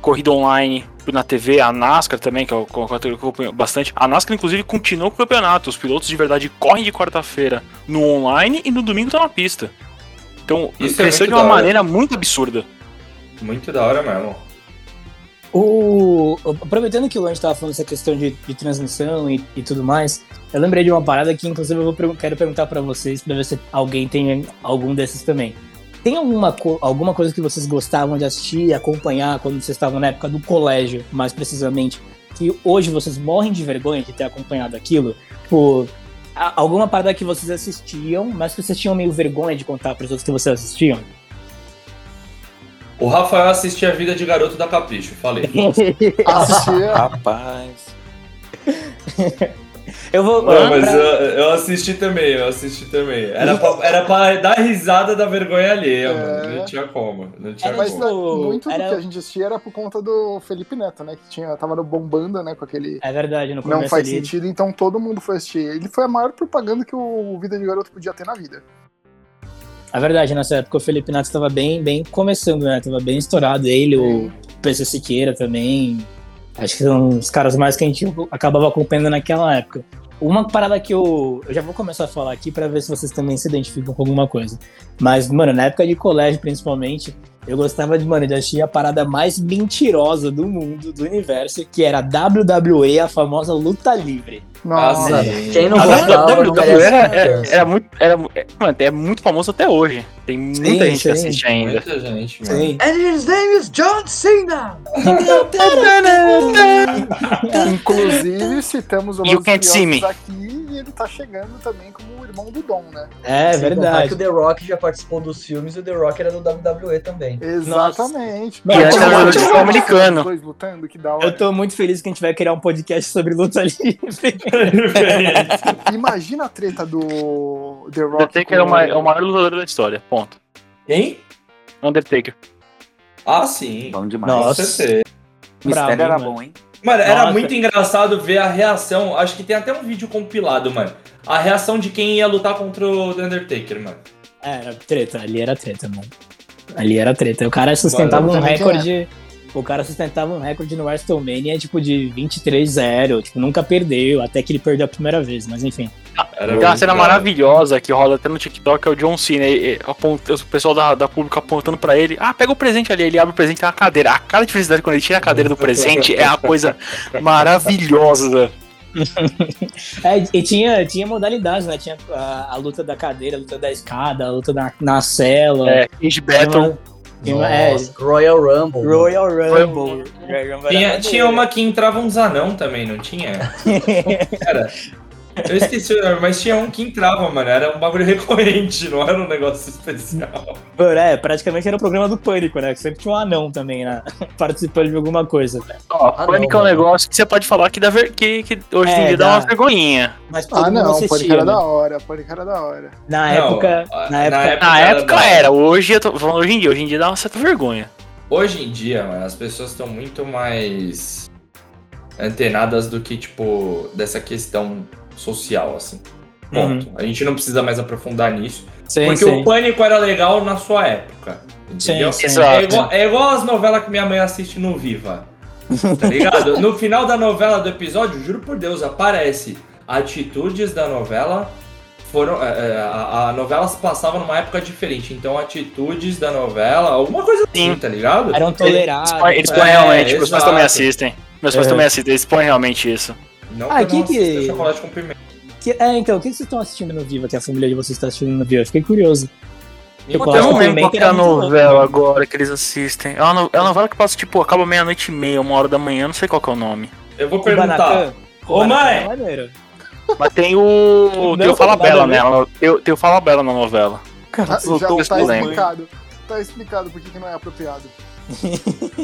corrida online na TV, a NASCAR também, que é o que eu acompanho bastante. A NASCAR, inclusive, continuou com o campeonato. Os pilotos de verdade correm de quarta-feira no online e no domingo tá na pista. Então, Isso é cresceu muito de uma maneira muito absurda. Muito da hora mesmo. O, aproveitando que o Lange estava falando dessa questão de, de transmissão e, e tudo mais, eu lembrei de uma parada que, inclusive, eu vou quero perguntar para vocês, para ver se alguém tem algum desses também. Tem alguma, co- alguma coisa que vocês gostavam de assistir e acompanhar quando vocês estavam na época do colégio, mais precisamente, que hoje vocês morrem de vergonha de ter acompanhado aquilo? A- alguma parada que vocês assistiam, mas que vocês tinham meio vergonha de contar para os outros que vocês assistiam? O Rafael assistia a vida de garoto da Capricho, falei. Assistia. Rapaz. eu vou. Não, mas pra- eu, eu assisti também, eu assisti também. Era pra, era pra dar risada da vergonha alheia, É. mano. Não tinha como. Não tinha Mas como. tipo, muito era- do que a gente assistia era por conta do Felipe Neto, né? Que tinha, tava no bombando, né? Com aquele. É verdade, no começo Não faz ali, sentido, então todo mundo foi assistir. Ele foi a maior propaganda que o Vida de Garoto podia ter na vida. É verdade, nessa época o Felipe Neto estava bem, bem começando, né? Tava bem estourado. Ele, o PC Siqueira também. Acho que são os caras mais que a gente acabava acompanhando naquela época. Uma parada que eu. Eu já vou começar a falar aqui pra ver se vocês também se identificam com alguma coisa. Mas, mano, na época de colégio, principalmente, eu gostava de, mano, de assistir a parada mais mentirosa do mundo, do universo, que era a WWE, a famosa luta livre. Nossa. Ah, sim. Quem não A gostava não WWE era, era, era muito, era, é, mano, é muito famoso até hoje. Tem muita Sim, gente que sim. assiste ainda. Muita gente, mano. Sim. And his name is John Cena! Inclusive, citamos o. Furiosos aqui ele tá chegando também como o irmão do Dom, né? É Sem contar verdade. que o The Rock já participou dos filmes e o The Rock era do WWE também. Exatamente. Mano, E antes era eu- do futebol americano. Dois lutando, que da hora. Eu tô muito feliz que a gente vai criar um podcast sobre luta livre. Imagina a treta do The Rock. Undertaker é o com- maior, é o maior lutador da história. Ponto. Quem? Undertaker. Ah, sim. Bom demais. Nossa. mistério Bravo, era mano. bom, hein? Mano, era Nossa. muito engraçado ver a reação. Acho que tem até um vídeo compilado, mano. A reação de quem ia lutar contra o The Undertaker, mano. É, era treta, ali era treta, mano. Ali era treta. O cara sustentava Mano, um recorde. O cara sustentava um recorde no WrestleMania, tipo, de 23-0. Tipo, nunca perdeu, até que ele perdeu a primeira vez, mas enfim. Era Tem uma cena maravilhosa que rola até no TikTok, é o John Cena, e- e aponta- o pessoal da, da pública apontando pra ele, ah, pega o presente ali, ele abre o presente, tem uma cadeira. A cara de felicidade quando ele tira a cadeira do presente é uma coisa maravilhosa. É, e tinha, tinha modalidades, né? Tinha a, a luta da cadeira, a luta da escada, a luta na, na cela. É, Cage Battle. É? Nossa, Royal Rumble. Royal Rumble. Royal Rumble Tinha, tinha uma que entrava uns anão também, não tinha? Era. Eu esqueci mas tinha um que entrava, mano. Era um bagulho recorrente, não era um negócio especial. Mano, É, praticamente era o programa do Pânico, né? Que sempre tinha um anão também, né? Participando de alguma coisa. Ó, Ah, Pânico é um negócio que você pode falar que, dá ver... que, que hoje em É, dia dá dá. uma vergonhinha. Mas todo Ah, mundo não, assistia, Pânico era né? da hora, Pânico era da hora. Na Não, época. Na época. época Na era época era, hoje eu tô falando hoje em dia, hoje em dia dá uma certa vergonha. Hoje em dia, mano, as pessoas estão muito mais antenadas do que, tipo, dessa questão social, assim. Ponto. A gente não precisa mais aprofundar nisso. Sim, porque sim. o pânico era legal na sua época. Entendeu? Sim, sim. É igual, é igual as novelas que minha mãe assiste no Viva. Tá ligado? no final da novela do episódio, juro por Deus, aparece atitudes da novela. Foram, é, é, a, a novela se passava numa época diferente, então atitudes da novela, alguma coisa assim, Sim. tá ligado? Eram tolerados. Eles põem, É, realmente, meus pais também assistem. Meus pais É. também assistem, eles põem realmente isso. Não Ah, que eu não que chocolate com pimenta. Que- é, então, o que vocês estão assistindo no Viva? Que a família de vocês está assistindo no Viva? Eu Fiquei curioso. Chocolate Eu não lembro qual é a novela né? agora que eles assistem. É uma, no- é uma novela que passa, tipo, acaba meia-noite e meia, uma hora da manhã, não sei qual que é o nome. Eu vou perguntar. Ô, mãe! é maneiro. Mas tem o. tem o Fala Bela ver. nela. Tem, tem o Fala Bela na novela. Ah, soltou já tá explicado. Tá explicado por que que não é apropriado.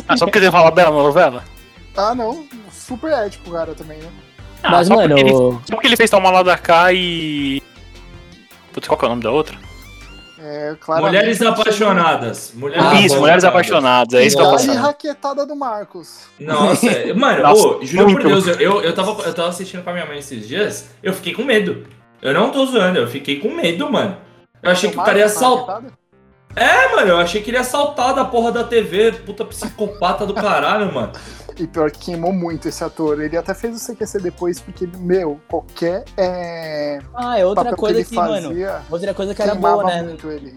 Ah, só porque tem o Fala Bela na novela? Ah, não. Super ético, cara, também, né? Ah, Mas, só mano, porque ele, o- só porque ele fez Toma lá da cá e. Putz, qual que é o nome da outra? É. Mulheres apaixonadas. Mulheres Ah, isso, Mulheres Apaixonadas, é isso que eu tô falando. raquetada do Marcos. Nossa, mano, Nossa, ô, juro por. Deus, eu, eu, tava, eu tava assistindo com a minha mãe esses dias, eu fiquei com medo. Eu não tô zoando, eu fiquei com medo, mano. Eu achei que o cara ia assaltar. É, mano, eu achei que ele ia assaltar da porra da TV, puta psicopata do caralho, mano. E pior que queimou muito esse ator. Ele até fez o CQC depois, porque, meu, qualquer é, Ah, é outra papel coisa que que, ele mano. fazia, Outra coisa que era boa, né? muito ele.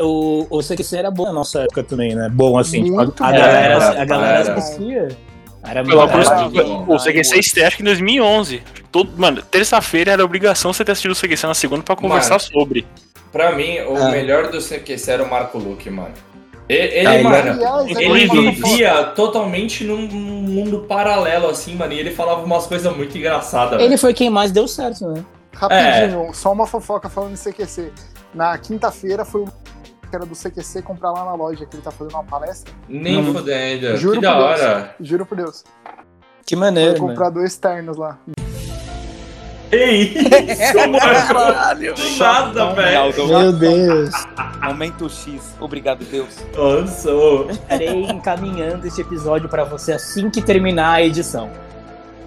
O, o CQC era bom na nossa época também, né? Bom, assim. tipo, Muito a, bom. galera, Era, a galera era. assistia. Era Pelo bom. o CQC estreia acho que em 2011. Todo, mano, terça-feira era obrigação você ter assistido o CQC na segunda pra conversar Mano. sobre. Pra mim, o Ah. melhor do CQC era o Marco Luque, mano. Ele, Ah, ele mano, Aliás, ele vivia totalmente num mundo paralelo, assim, mano, e ele falava umas coisas muito engraçadas. Ele foi quem mais deu certo, né? Rapidinho, só uma fofoca falando em CQC. Na quinta-feira foi o que era do CQC comprar lá na loja que ele tá fazendo uma palestra. Nem Não. fudendo. Juro que por da Deus. hora. Juro por Deus. Que Foi maneiro, mano. comprar dois ternos lá. Ei, isso, mano. Caralho. Do nada, velho. Meu Deus. Momento X. Obrigado, Deus. Nossa. Estarei encaminhando esse episódio pra você assim que terminar a edição.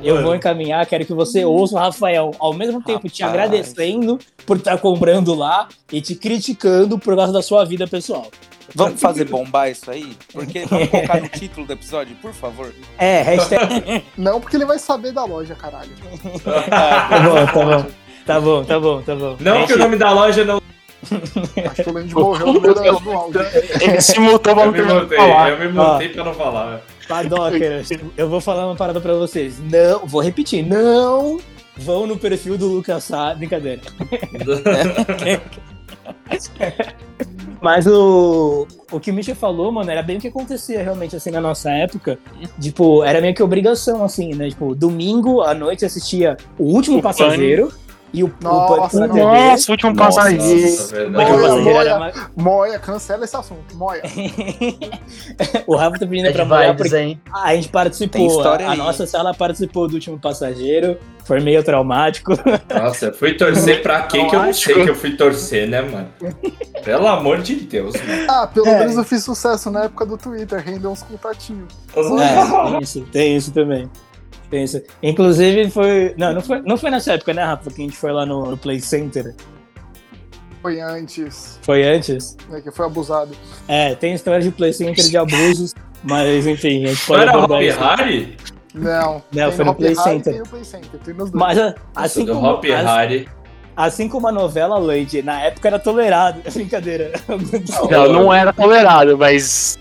Eu Mano. vou encaminhar, quero que você ouça o Rafael ao mesmo tempo te Rapaz. agradecendo por estar comprando lá e te criticando por causa da sua vida pessoal. Vamos fazer bombar isso aí? Porque vamos colocar no título do episódio, por favor. É, hashtag. Não, porque ele vai saber da loja, caralho. tá bom, tá bom. Tá bom, tá bom, tá bom. Não que o nome da loja não. Acho que o Land morreu no meio da- do áudio. Ele se mutou pra Eu não falar. eu me montei pra não falar. Padockers, eu vou falar uma parada pra vocês. Não, vou repetir, não vão no perfil do Lucas Sá. Brincadeira. Mas o, o que o Misha falou, mano, era bem o que acontecia realmente assim na nossa época. Tipo, era meio que obrigação, assim, né? Tipo, domingo à noite assistia o último O passageiro e o, Nossa, o. Nossa, o último passageiro. Nossa, O último. Moia, passageiro moia. mais- Moia, cancela esse assunto. Moia. O Rafa tá pedindo É pra vibes, porque hein? a gente participou. A, a nossa sala participou do último passageiro. Foi meio traumático. Nossa, eu fui torcer pra quem que eu não sei que eu fui torcer, né, mano? Pelo amor de Deus, mano. Ah, pelo É. menos eu fiz sucesso na época do Twitter, rendeu uns contatinhos. É, tem isso, tem isso também. Isso. Inclusive foi. Não, não foi, não foi nessa época, né, Rafa? Que a gente foi lá no, no Play Center. Foi antes, Foi antes. né, que foi abusado. É, tem história de Play Center de abusos, mas enfim, a gente Não pode era abordar isso. Harry? Não, Não, foi no Play Center. Tem no Play Center, tem nos dois. Mas a- Nossa, assim como, Hop as- Harry. assim como a novela Land, na época era tolerado. Brincadeira. Não, não era tolerado, mas.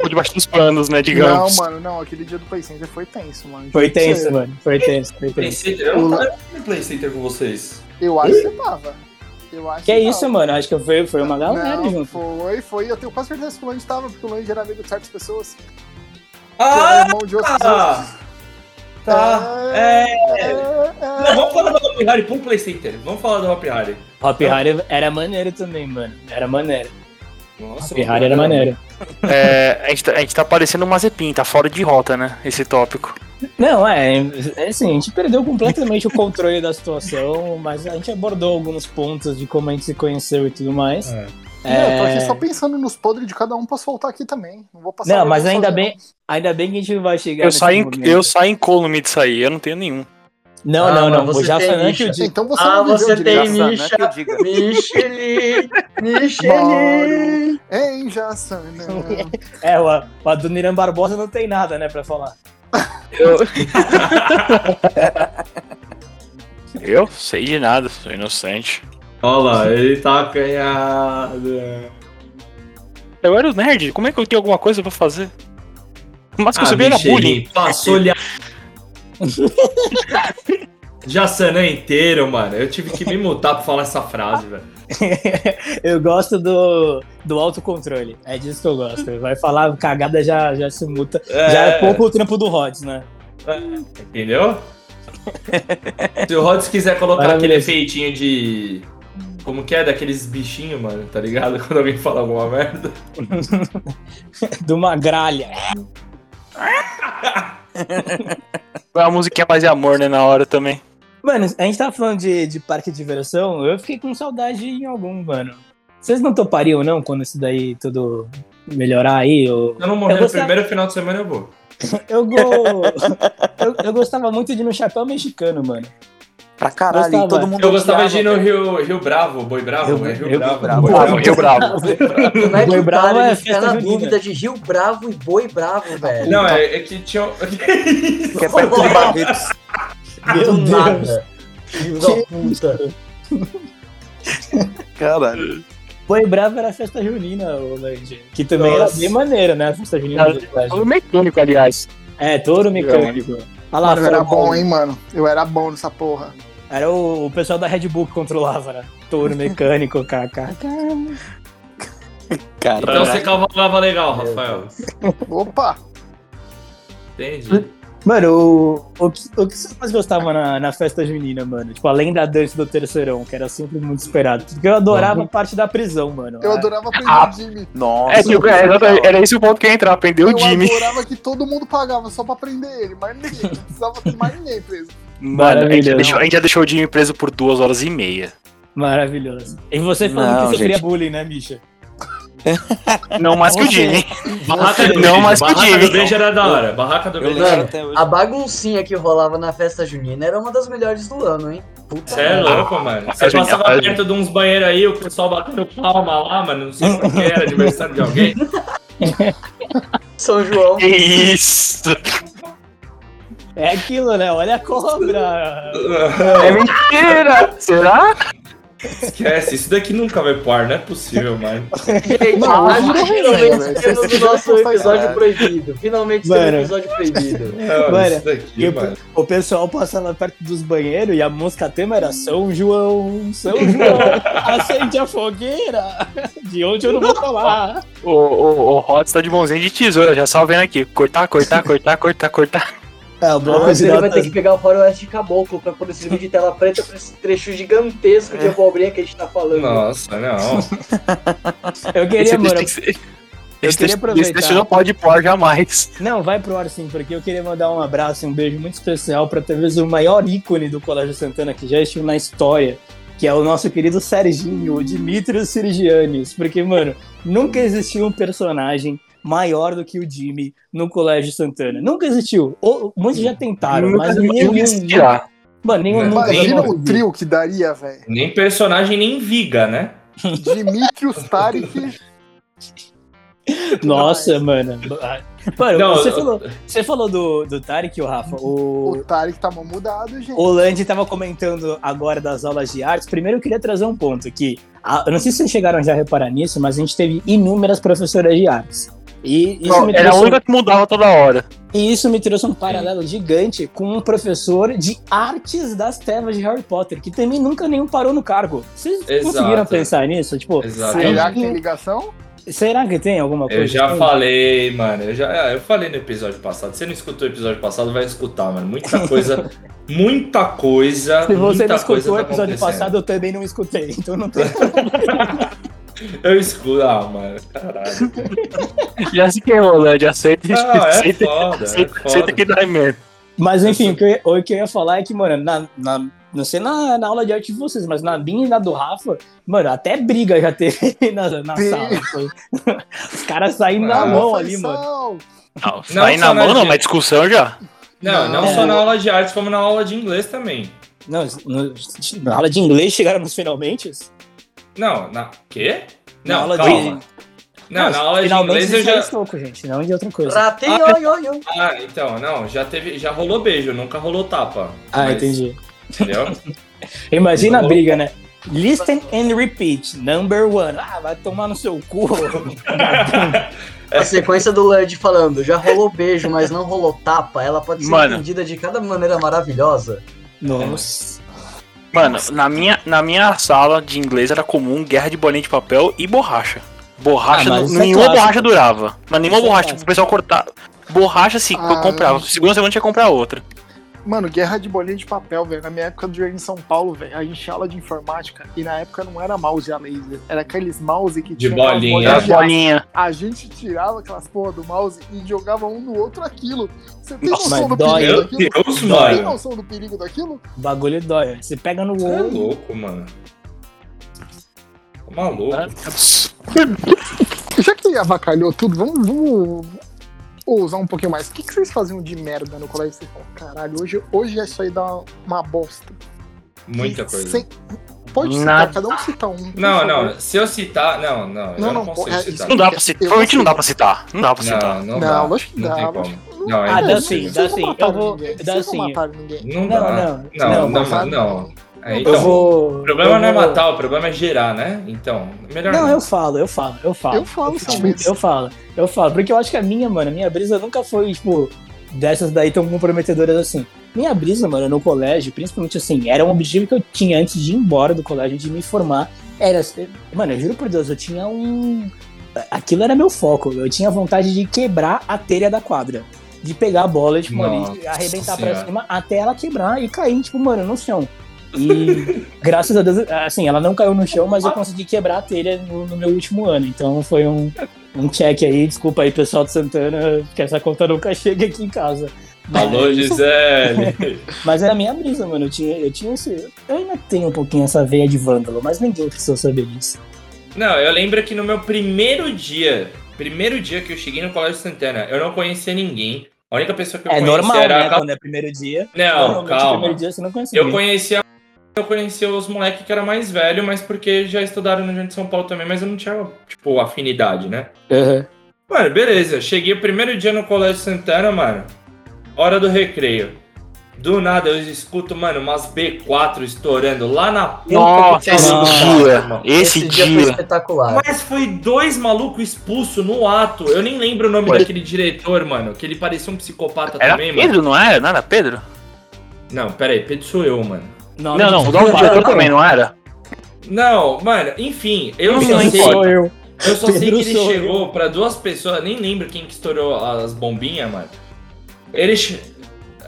Por debaixo dos panos, né, não, digamos. mano, não, aquele dia do Play Center foi tenso, mano. Foi tenso, você. mano. Foi tenso, foi Play tenso. Center, eu não tava no Play Center com vocês. Eu acho que você tava. Eu acho Que é tava. isso, mano? Acho que foi, foi uma galera Não, junto. Foi, foi. Eu tenho quase certeza que o Lange tava, porque o Lange era amigo de certas pessoas. que Ah, irmão de outros. tá. É. é, Não, vamos falar do Hop Harry pro Play Center. Vamos falar do Hop Harry. Hop Harry era maneiro também, mano. Era maneiro. Nossa, Harry era maneiro. É, a, gente tá, a gente tá parecendo uma Mazepin, tá fora de rota, né? Esse tópico. Não, é, é assim, a gente perdeu completamente o controle da situação, mas a gente abordou alguns pontos de como a gente se conheceu e tudo mais. É. Não, eu tô aqui É, só pensando nos podres de cada um pra soltar aqui também. Não vou passar. Não, mas ainda sozinho, bem, ainda bem que a gente vai chegar Eu saio, em- eu saio incólume disso aí, eu não tenho nenhum. Não, Ah, não, não. você O já tem, falando que eu não. digo. Então você Ah, não você tem é Misha. eu diga. Michelin! Michelin! Em Jaçanã. É, o, o Adoniran Barbosa não tem nada, né, pra falar. Eu... eu sei de nada, sou inocente. Olha lá, ele tá acanhado. Eu era o nerd, como é que eu tenho alguma coisa pra fazer? Mas que eu sabia era bullying. Passou-lhe a... Jaçanã inteiro, mano. Eu tive que me mutar pra falar essa frase, velho. eu gosto do, do autocontrole. É disso que eu gosto. Vai falar cagada, já, já se muta. Já é pouco o trampo do Rods, né? Entendeu? Se o Rods quiser colocar aquele Maravilhoso. efeitinho de. Como que é? Daqueles bichinhos, mano, tá ligado? Quando alguém fala alguma merda. De uma gralha. Foi uma musiquinha mais de amor, né, na hora também. Mano, a gente tava falando de, de parque de diversão, eu fiquei com saudade em algum, mano. Vocês não topariam, não, quando isso daí tudo melhorar aí? Eu, Se eu não morrer Eu no gostava- primeiro final de semana, eu vou. eu, go... eu, eu gostava muito de ir no chapéu mexicano, mano. Pra caralho, Gostava. e todo mundo Eu gostava odiava, de ir no. Rio, Rio Bravo, Boi Bravo, Rio- é Rio, Rio Bravo. Bravo. Boi Bravo, Rio Bravo. Como é que Boi o Bravo cara é fica na dúvida de Rio Bravo e Boi Bravo, velho? Não, é, é que tinha. Que? Que é perto de Barretos. Meu Deus. nada. Filho da puta. Caralho. Boi Bravo era a festa junina, o. Que também era Nossa. bem maneira, né? A festa junina. O mecânico, aliás. É, touro mecânico. Lá, Mano, eu era bom, 1. hein, mano. Eu era bom nessa porra. Era o, o pessoal da Red Bull que controlava, né? Touro mecânico, kkk. Cara, Então você cavalgava legal, Rafael. Opa! Entendi. Mano, o, o, que, o que você mais gostava na, na festa junina, mano? Tipo, além da dança do terceirão, que era sempre muito esperado. Porque eu adorava a parte da prisão, mano. Eu Ah, adorava aprender Ah, o Jimmy. Nossa. É, tipo, é, era esse o ponto que ia entrar, aprender Eu o Jimmy. adorava que todo mundo pagava só pra prender ele, mas ninguém. Não precisava ter mais ninguém preso. Mano, a gente, Maravilhoso. deixou, a gente já deixou o Jimmy preso por duas horas e meia. Maravilhoso. E você falando Não, que sofria gente. bullying, né, Misha? Não mais que o Jimmy. Barraca do Não, mas que o Barraca do beijo era da hora. Barraca do lembro Mano. A baguncinha que rolava na festa junina era uma das melhores do ano, hein? Puta Você é louco, mano. Você passava perto de uns banheiros aí, o pessoal batendo palma lá, mano. Não sei porque era aniversário de alguém. São João. Que isso? É aquilo, né? Olha a cobra! É mentira! Será? Esquece, isso daqui nunca vai pro ar, não é possível, mano. Gente, Não, acho eu que juro finalmente temos o nosso episódio proibido. Finalmente Mano. temos o episódio proibido. Não, Mano, isso daqui, E o, mano. o pessoal passava perto dos banheiros e a música tema era São João, São João, acende a fogueira, de onde eu não vou falar. O, o, o Hotz tá de mãozinha de tesoura, já só vendo aqui. Cortar, cortar, cortar, cortar, cortar. É, o bloco de ele vai notas ter que pegar o faroeste caboclo pra poder servir de tela preta pra esse trecho gigantesco de abobrinha que a gente tá falando. Nossa, não. Eu queria, esse, mano. ser- eu esse, queria texto- esse aproveitar. texto não pode ar jamais. Não, vai pro ar sim, porque eu queria mandar um abraço e um beijo muito especial pra talvez o maior ícone do Colégio Santana que já estive na história, que é o nosso querido Serginho, o Dimitrios Sirigianis. Porque, mano, nunca existiu um personagem maior do que o Jimmy no Colégio Santana. Nunca existiu. Ou, muitos já tentaram, Nunca mas nenhum. existirá. Mano, nenhum Não, nunca Imagina o trio que daria, velho. Nem personagem, nem viga, né? Dimitrios Tarek. Nossa, mano. Mano, Não, você, eu- falou, você falou do, do Tarek, o Rafa. O, O Tarek tá mal mudado, gente. O Landy tava comentando agora das aulas de artes. Primeiro eu queria trazer um ponto aqui. A- Eu não sei se vocês chegaram já a reparar nisso, mas a gente teve inúmeras professoras de artes. E isso, Não, me era a trouxe, única que mudava toda hora. e isso me trouxe um paralelo gigante com um professor de artes das trevas de Harry Potter, que também nunca nenhum parou no cargo. Vocês Exato. conseguiram pensar nisso? Tipo, Exato. Será que tem ligação? será que tem alguma coisa? Eu já assim? falei, mano. Eu já eu falei no episódio passado. Se você não escutou o episódio passado, vai escutar, mano. Muita coisa. muita coisa. Se você muita não escutou coisa o tá episódio passado, eu também não escutei, então não tem. Eu escuto. Ah, mano. Caralho. Já se queimou, né? Já aceita, Não, é aceita, é aceita, foda. aceita que dá merda. Mas enfim, o que, eu, ia- o que eu ia falar é que, mano, na, na- não sei na, na aula de arte de vocês, mas na minha e na do Rafa, mano, até briga já teve na, na sala. Foi- Os caras saindo na Ah, mão ali, mano. Não, sair na na mão não, mas discussão já. Não, não Não. só na aula de artes, como na aula de inglês também. Não, no- na aula de inglês chegaram nos finalmente? Não, na. Quê? Na Não, aula de- calma. Não, na aula de inglês eu é já. estoco, gente, não de outra coisa. Ratinho, oi, oi, oi. Ah, então, não, já teve. Já rolou beijo, nunca rolou tapa. Ah, Mas- entendi. Entendeu? Imagina a Rolou. briga, né? Listen and repeat, number one. Ah, vai tomar no seu cu. A sequência do Lud falando, já rolou beijo, mas não rolou tapa. Ela pode ser Mano. entendida de cada maneira maravilhosa. Nossa. Mano, na minha, na minha sala de inglês era comum guerra de bolinha de papel e borracha. Borracha, Ah, não- é nenhuma clássico. borracha durava. Mas nenhuma Isso é borracha, clássico. o pessoal cortar. Borracha, sim, Ah. eu comprava. Segunda semana tinha que comprar outra. Mano, guerra de bolinha de papel, velho. Na minha época do jardim em São Paulo, velho, a gente tinha aula de informática e na época não era mouse a laser, era aqueles mouse que De tinha bolinha. de aço. bolinhas. A gente tirava aquelas porra do mouse e jogava um no outro aquilo. Você tem Nossa, noção mas do dói. perigo Meu daquilo? Deus, Você tem mano. noção do perigo daquilo? O bagulho dói. Você pega no Você é olho. louco, mano. Tô maluco. Já que avacalhou tudo, vamos, vamos ousar um pouquinho mais. O que, que vocês faziam de merda no colégio? Vocês falam, caralho, hoje, hoje isso aí dá uma bosta. Muita Que coisa. sem- Pode citar, Nada. cada um cita um. Não, favor. não. Se eu citar. Não, não. eu Não, não, não, consigo é, citar. Não dá pra Eu citar. Provavelmente não dá pra citar. Não dá pra citar. Não, não, Não, dá. lógico que não dá, tem como. Não, é Ah, dá sim, dá não sim. Eu vou. Dá vocês não sim. mataram ninguém. Não Não, dá. não, Não, não, não, mas- não. É, Eu então, Eu vou. O problema eu não é matar, o problema é gerar, né? Então, melhor Não, não. eu falo, eu falo, eu falo. Eu falo também. Eu falo, eu falo. Porque eu acho que a minha, mano, a minha brisa nunca foi, tipo, dessas daí tão comprometedoras assim. Minha brisa, mano, no colégio, principalmente assim, era um objetivo que eu tinha antes de ir embora do colégio, de me formar. Era. Mano, eu juro por Deus, eu tinha um. Aquilo era meu foco. Eu tinha vontade de quebrar a telha da quadra. De pegar a bola, tipo, ali, arrebentar pra Senhora. cima até ela quebrar e cair, tipo, mano, no chão. E graças a Deus, assim, ela não caiu no chão, mas eu consegui quebrar a telha no, no meu último ano. Então foi um, um check aí. Desculpa aí, pessoal de Santana, que essa conta nunca chega aqui em casa. Alô, Gisele. Mas era a minha brisa, mano. Eu tinha, eu tinha esse. Eu ainda tenho um pouquinho essa veia de vândalo, mas ninguém precisou saber disso. Não, eu lembro que no meu primeiro dia, primeiro dia que eu cheguei no Colégio Santana, eu não conhecia ninguém. A única pessoa que eu É conhecia normal, era né? Quando é primeiro dia. Não, calma. primeiro dia você não conhecia. Eu conhecia eu conhecia os moleques que era mais velho, mas porque já estudaram no Jardim de São Paulo também, mas eu não tinha, tipo, afinidade, né? Aham. Mano, beleza. Cheguei o primeiro dia no Colégio Santana, mano. Hora do recreio. Do nada eu escuto, mano, umas B4 estourando lá na puta Nossa, quarto, dia. irmão. Esse, dia foi espetacular. Mas foi dois malucos expulsos no ato. Eu nem lembro o nome Foi. daquele diretor, mano. Que ele parecia um psicopata Era também, mano. Pedro, não era? Não era Pedro? Não, pera aí, Pedro sou eu, mano. Não, não, o nome do diretor também, não era? Não, mano, enfim, eu Não, só não sei. importa. eu. Eu só sei Pedro que ele sou chegou pra duas pessoas, nem lembro quem que estourou as bombinhas, mano. Ele, che-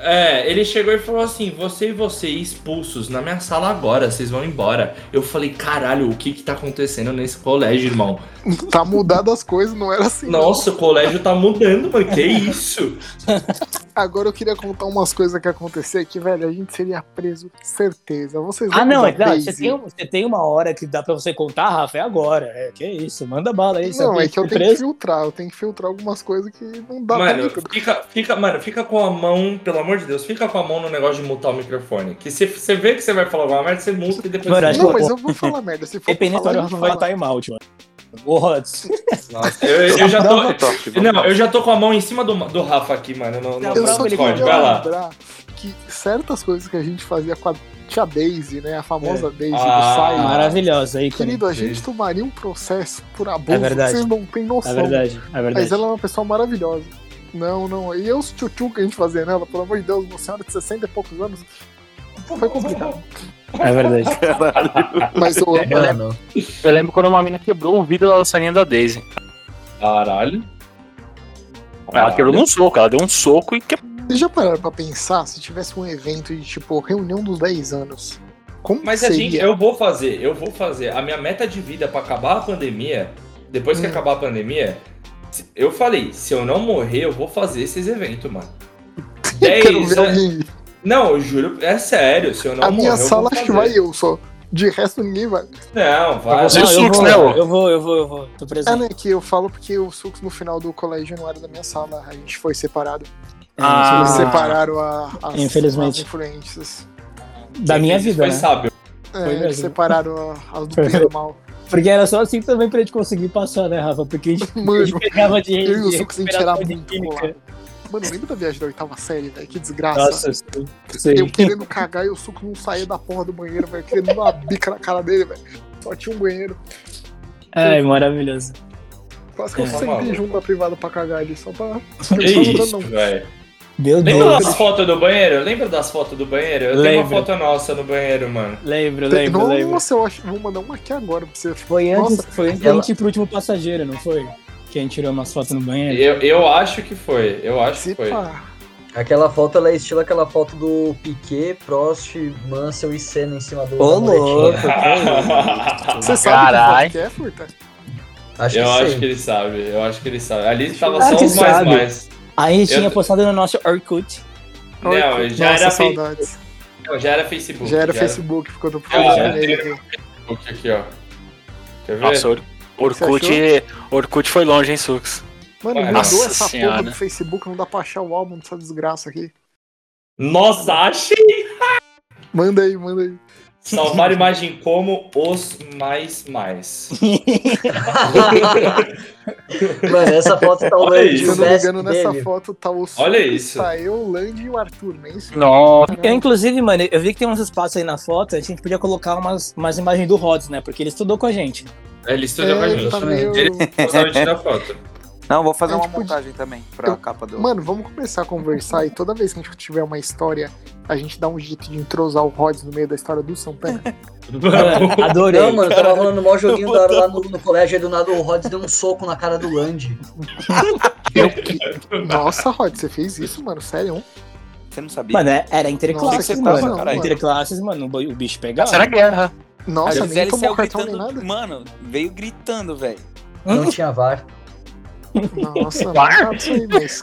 é, ele chegou e falou assim: você e você expulsos na minha sala agora, vocês vão embora. Eu falei: caralho, o que que tá acontecendo nesse colégio, irmão? Tá mudado as coisas, não era assim. não. Nossa, o colégio tá mudando, mano, que isso? Agora eu queria contar umas coisas que aconteceram que, velho, a gente seria preso, certeza. Vocês Ah, não, é claro. Você tem, você tem uma hora que dá pra você contar, Rafa, é agora. É, que isso, manda bala aí. Não, é que eu tenho que preso. filtrar, eu tenho que filtrar algumas coisas que não dá Mano, pra mim. fica, fica, mano, fica com a mão, pelo amor de Deus, fica com a mão no negócio de mutar o microfone. Que se você vê que você vai falar alguma merda, você muta e depois Mano, você Não, que- mas eu vou falar merda. Se for Dependendo da falar, hora, eu Rafa vou vai falar. time out, mano. Nossa, eu, eu já tô. Top, Não, eu já tô com a mão em cima do, do Rafa aqui, mano, no, no, Não, Eu no só Discord. Vai lá. lembrar que certas coisas que a gente fazia com a tia Daisy, né? A famosa Daisy Ah, do Silent. Maravilhosa aí, Querido, a gente tomaria um processo por abuso É verdade. vocês não têm É noção. verdade, é Mas verdade. ela é uma pessoa maravilhosa. Não, não. E os tchutchu que a gente fazia nela, pelo amor de Deus, uma senhora de 60 e poucos anos. Foi complicado. É verdade. Mas eu amo ela. Mano, Eu lembro quando uma mina quebrou o vidro da lançarinha da Daisy. Caralho. Ela quebrou num soco, ela deu um soco e quebrou. Vocês já pararam pra pensar se tivesse um evento de tipo reunião dos 10 anos? Como Mas a seria? gente, eu vou fazer, eu vou fazer. A minha meta de vida pra acabar a pandemia, depois que Hum. acabar a pandemia, eu falei, se eu não morrer, eu vou fazer esses eventos, mano. Quero 10 ver anos. Não, eu juro, é sério, se eu não A morrer, minha sala acho que vai eu só. De resto, ninguém vai. Não, vai. Você Não, e o eu vou, né, ô? eu vou, eu vou, eu vou. Tô É, presente. né? Que eu falo porque o Sux no final do colégio não era da minha sala. A gente foi separado. Ah. Eles separaram a, as, Infelizmente. as influências. Da minha vida, Foi né? sábio. É, Foi eles separaram as do do mal. Porque era só assim também pra gente conseguir passar, né, Rafa? Porque a gente, a gente Mano, pegava de, eu e o de Sux a gente era muito. Mano, lembra da viagem da oitava série, velho? Que desgraça. Nossa, sei. Eu querendo cagar e o suco não saía da porra do banheiro, velho. Querendo dar uma bica na cara dele, velho. Só tinha um banheiro. Ai, maravilhoso. Quase que eu É. sentei Maluco. junto da privada pra cagar ali, só pra. Que só isso, não. velho. Meu Lembra Deus. das fotos do banheiro? Lembra das fotos do banheiro? Eu tenho Lembro. uma foto nossa no banheiro, mano. Lembro, lembro, lembro. Nossa, eu acho. Vou mandar uma aqui agora pra você. Foi antes, Nossa, foi antes da ela- gente ir pro último passageiro, não foi? Que a gente tirou umas fotos no banheiro. Eu, eu acho que foi. Eu acho se que foi. pá. aquela foto ela é estilo aquela foto do Piquet, Prost, Mansell e Senna em cima do. Ô, louco. Você sabe Carai. que foto é, Furta? Acho eu que acho sim. que ele sabe. Eu acho que ele sabe. Ali tava Claro só os mais sabe. mais. Aí a gente Eu- tinha postado no nosso Orkut. Não, já Nossa, era, fe... saudades. não, já era Facebook. Já era Facebook, ficou do Já era nele aqui. Facebook aqui, ó. Quer ver? Nossa, Orkut, Orkut foi longe, hein, Sux? Mano, mudou Nossa essa porra senhora. do Facebook, não dá pra achar o álbum dessa desgraça aqui. Nossa, achei! Manda aí, manda aí. Salvar imagem como os mais mais. Mano, essa foto tá o Olha Land isso. Se eu não me engano, nessa dele. foto tá o Sul, Olha isso. Tá eu, o Land e o Arthur, não é isso? Nossa. Eu, inclusive, mano, eu vi que tem uns espaços aí na foto, a gente podia colocar umas, umas imagens do Rods, né? Porque ele estudou com a gente. Ele estudou com a É, ele gente. tá meio... Ele gostava de tirar foto. Não, vou fazer uma podia- montagem também pra Eu- capa do. Mano, vamos começar a conversar e toda vez que a gente tiver uma história, a gente dá um jeito de entrosar o Rods no meio da história do Santana. Mano, adorei. Não, mano, tava rolando um maior joguinho da hora lá no, no colégio, aí do nada o Rods deu um soco na cara do Land. Nossa, Rod, você fez isso, mano? Sério? Você não sabia? Mano, é- era interclasses, mano. tava, caralho. Interclasses, mano, o bicho pegava. Será guerra? Nossa, nem tomou cartão nem gritando. nada. Mano, veio gritando, velho. Não tinha VAR. Nossa, Var?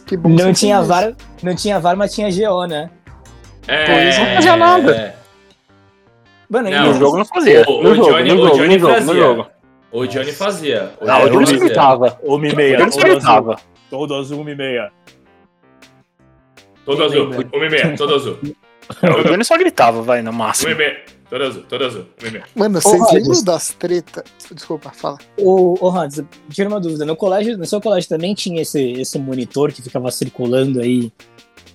que bom Não você tinha VAR, não tinha VAR, mas tinha GO, né? É, Pois não fazia nada. Mano, Não, No jogo não fazia. O- No o jogo, Johnny- no o jogo, Johnny no fazia. jogo. O Johnny fazia. Não, o Johnny gritava. Uma e O meia, Johnny gritava. todo azul, uma e meia. Todo azul. Uma e meia, todo azul. O Johnny só gritava, vai, no máximo. meia, todo azul, todo azul. Mano, vocês Rods. lembram das tretas? Desculpa, fala. Ô, ô Hans, tira uma dúvida. No colégio, no seu colégio também tinha esse, esse monitor que ficava circulando aí,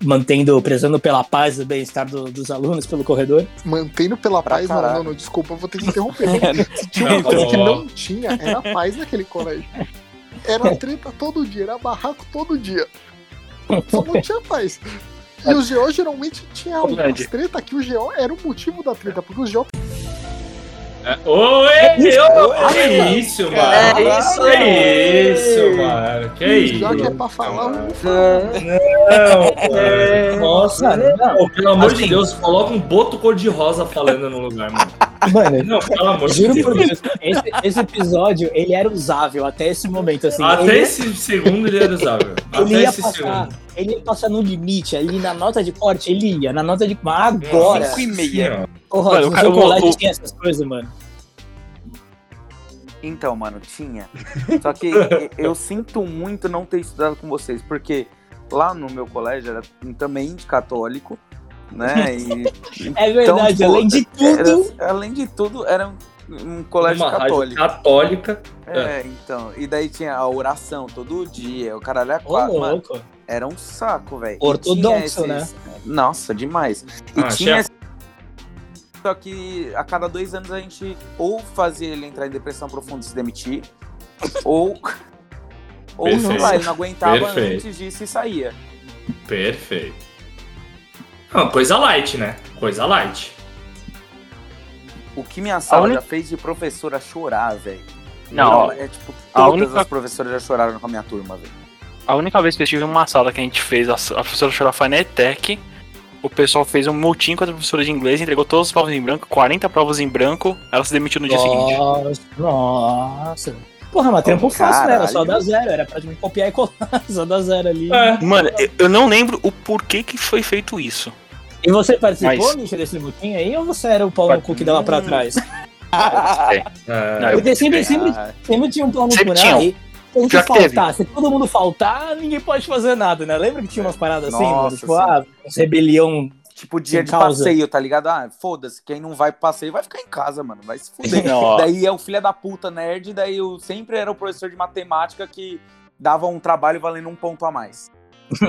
mantendo, prezando pela paz e bem-estar do- dos alunos pelo corredor? Mantendo pela Pra paz, não, caralho. não, não, desculpa, eu vou ter que interromper. Se tinha Não, uma coisa que não tinha, era paz naquele colégio. Era treta todo dia, era barraco todo dia. Só não tinha paz. E o GO geralmente tinha umas Grande. treta que o GO era o motivo da treta, porque o GO Oi, ô, que isso, mano? É isso Que aí. isso, mano? Que o isso? GO que é pra falar, eu não. Não, Nossa, Mano, Pô, pelo amor Assim. de Deus, coloca um boto cor-de-rosa falando no lugar, mano. Mano, Não, pelo amor de juro Deus. por Deus, esse, esse episódio, ele era usável até esse momento, assim. Até ele, esse segundo ele era usável. ele Até ia esse passar, segundo. Ele ia passar no limite, ali na nota de corte, ele ia, na nota de... Mas agora, Cinco e meia. ô Rod, Mano, no o cara- seu colégio o- tinha essas coisas, mano. Então, mano, tinha. Só que eu sinto muito não ter estudado com vocês, porque lá no meu colégio era também de católico, né? E, É verdade, tipo, além de tudo... era- além de tudo, era um, um colégio Uma rádio católico. católica. É, então. E daí tinha a oração todo dia, o caralho é Ô, quatro. Mano, louco. Era um saco, velho. Ortodoxo, tinha né? Nossa, demais. E Ah, tinha Só que a cada dois anos a gente ou fazia ele entrar em depressão profunda e se demitir, ou. ou sei lá, ele não aguentava Perfeito. antes disso e saía. Perfeito. Não, coisa light, né? Coisa light. O que minha sala única- já fez de professora chorar, velho. Não, é tipo, a todas única- as professoras já choraram com a minha turma, velho. A única vez que eu estive numa sala que a gente fez, a, a professora chorar foi na ETEC. O pessoal fez um motim com a professora de inglês, entregou todas as provas em branco, 40 provas em branco, ela se demitiu no dia seguinte. Nossa, nossa. Porra, mas trampo fácil, né? Era só dar zero, era pra gente copiar e colar, só dar zero ali. É. Mano, eu- não lembro o porquê que foi feito isso. E você participou, Mas- Misha, desse mutim aí, ou você era o pau no cu que dava pra trás? É. Não, eu- Porque sempre, sempre, Ah, sempre tinha um pau no Sempre se Já teve. faltar, se todo mundo faltar, ninguém pode fazer nada, né? Lembra que tinha umas paradas assim, mano? Nossa, Tipo, sim. ah, rebelião. Tipo, dia de passeio, tá ligado? Ah, foda-se, quem não vai pro passeio vai ficar em casa, mano. Vai se fuder. Não, daí é o filho da puta nerd, daí eu sempre era o professor de matemática que dava um trabalho valendo um ponto a mais.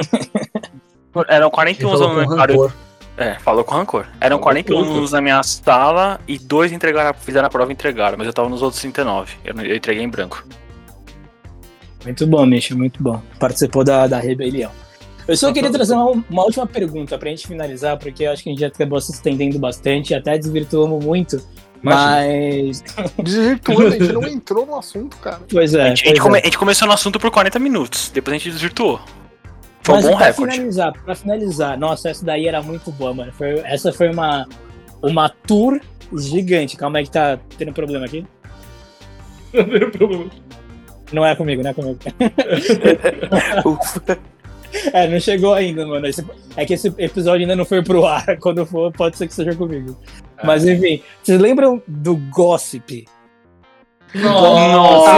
Eram Que 41 falou alunos na rancor. É, falou com rancor. Eram Falou 41 puto. alunos na minha sala e dois entregaram, fizeram a prova e entregaram, mas eu tava nos outros 39. Eu, eu entreguei em branco. Muito bom, Misha, muito bom. Participou da, da rebelião. Eu só queria trazer uma, uma última pergunta pra gente finalizar, porque eu acho que a gente já acabou se estendendo bastante, até desvirtuamos muito. Mas. Desvirtuando, a gente não entrou no assunto, cara. Pois é. a, gente, a gente pois é. come- a gente começou no assunto por 40 minutos, depois a gente desvirtuou. Foi Mas um bom pra recorde. finalizar, pra finalizar, nossa, essa daí era muito boa, mano. Foi- essa foi uma, uma tour gigante. Calma aí que tá tendo problema aqui. Não é comigo, não é comigo. É, não chegou ainda, mano. Esse- é que esse episódio ainda não foi pro ar. Quando for, pode ser que seja comigo. Mas enfim, vocês lembram do Gossip? Nossa,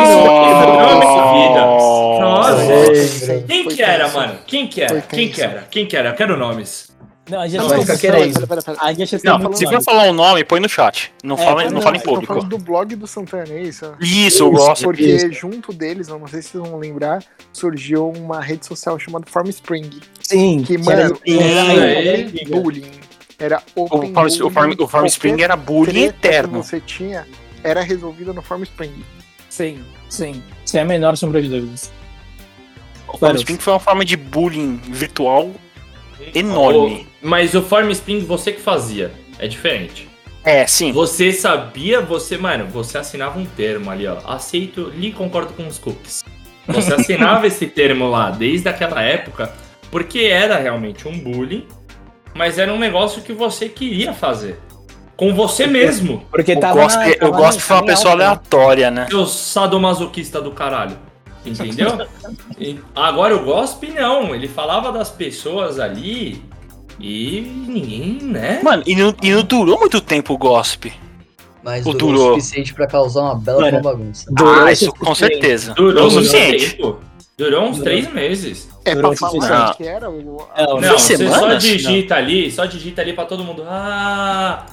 Nossa. Lembrei. Quem Foi que era, mano? Quem que era? Foi Quem que era? Quem que era? Eu quero nomes. Não, a gente Não, tá fica querendo. Pera, pera, pera. A gente Não, falando se for falar um nome, põe no chat. Não, É, fala, não, não fala em eu tô público. falando do blog do Santana, é isso? Isso, o Isso, Gossip. Porque Isso. junto deles, eu não sei se vocês vão lembrar, surgiu uma rede social chamada Formspring. Sim, Que, era- mano, era- era é, open bullying. Era O open Farm, bullying. o Farm, o Farm Spring Qualquer era bullying treta que eterno. você tinha era resolvida no Formspring. Sim, sim. Sem a menor sombra de dúvidas. O Farm Spring foi uma forma de bullying virtual enorme. O- mas o Farm Spring você que fazia. É diferente. É, sim. Você sabia, você, mano, você assinava um termo ali, ó. Aceito, li concordo com os cookies. Você assinava esse termo lá desde aquela época, porque era realmente um bullying, mas era um negócio que você queria fazer. Com você mesmo. Porque O tava. Na- eu tava gosto de foi uma pessoa né? aleatória, né? Seu sadomasoquista do caralho. Entendeu? E agora o Gospe não, ele falava das pessoas ali e ninguém, né? Mano, e não, e não durou muito tempo o Gossip. Mas O durou, durou. o suficiente pra causar uma bela Mano, bagunça. Durou ah, o isso com certeza. Durou o muito suficiente. tempo. Durou uns Durou. três meses. É Durou pra o falar que era o. Não, Não, você só digita ali, só digita ali pra todo mundo. Ah!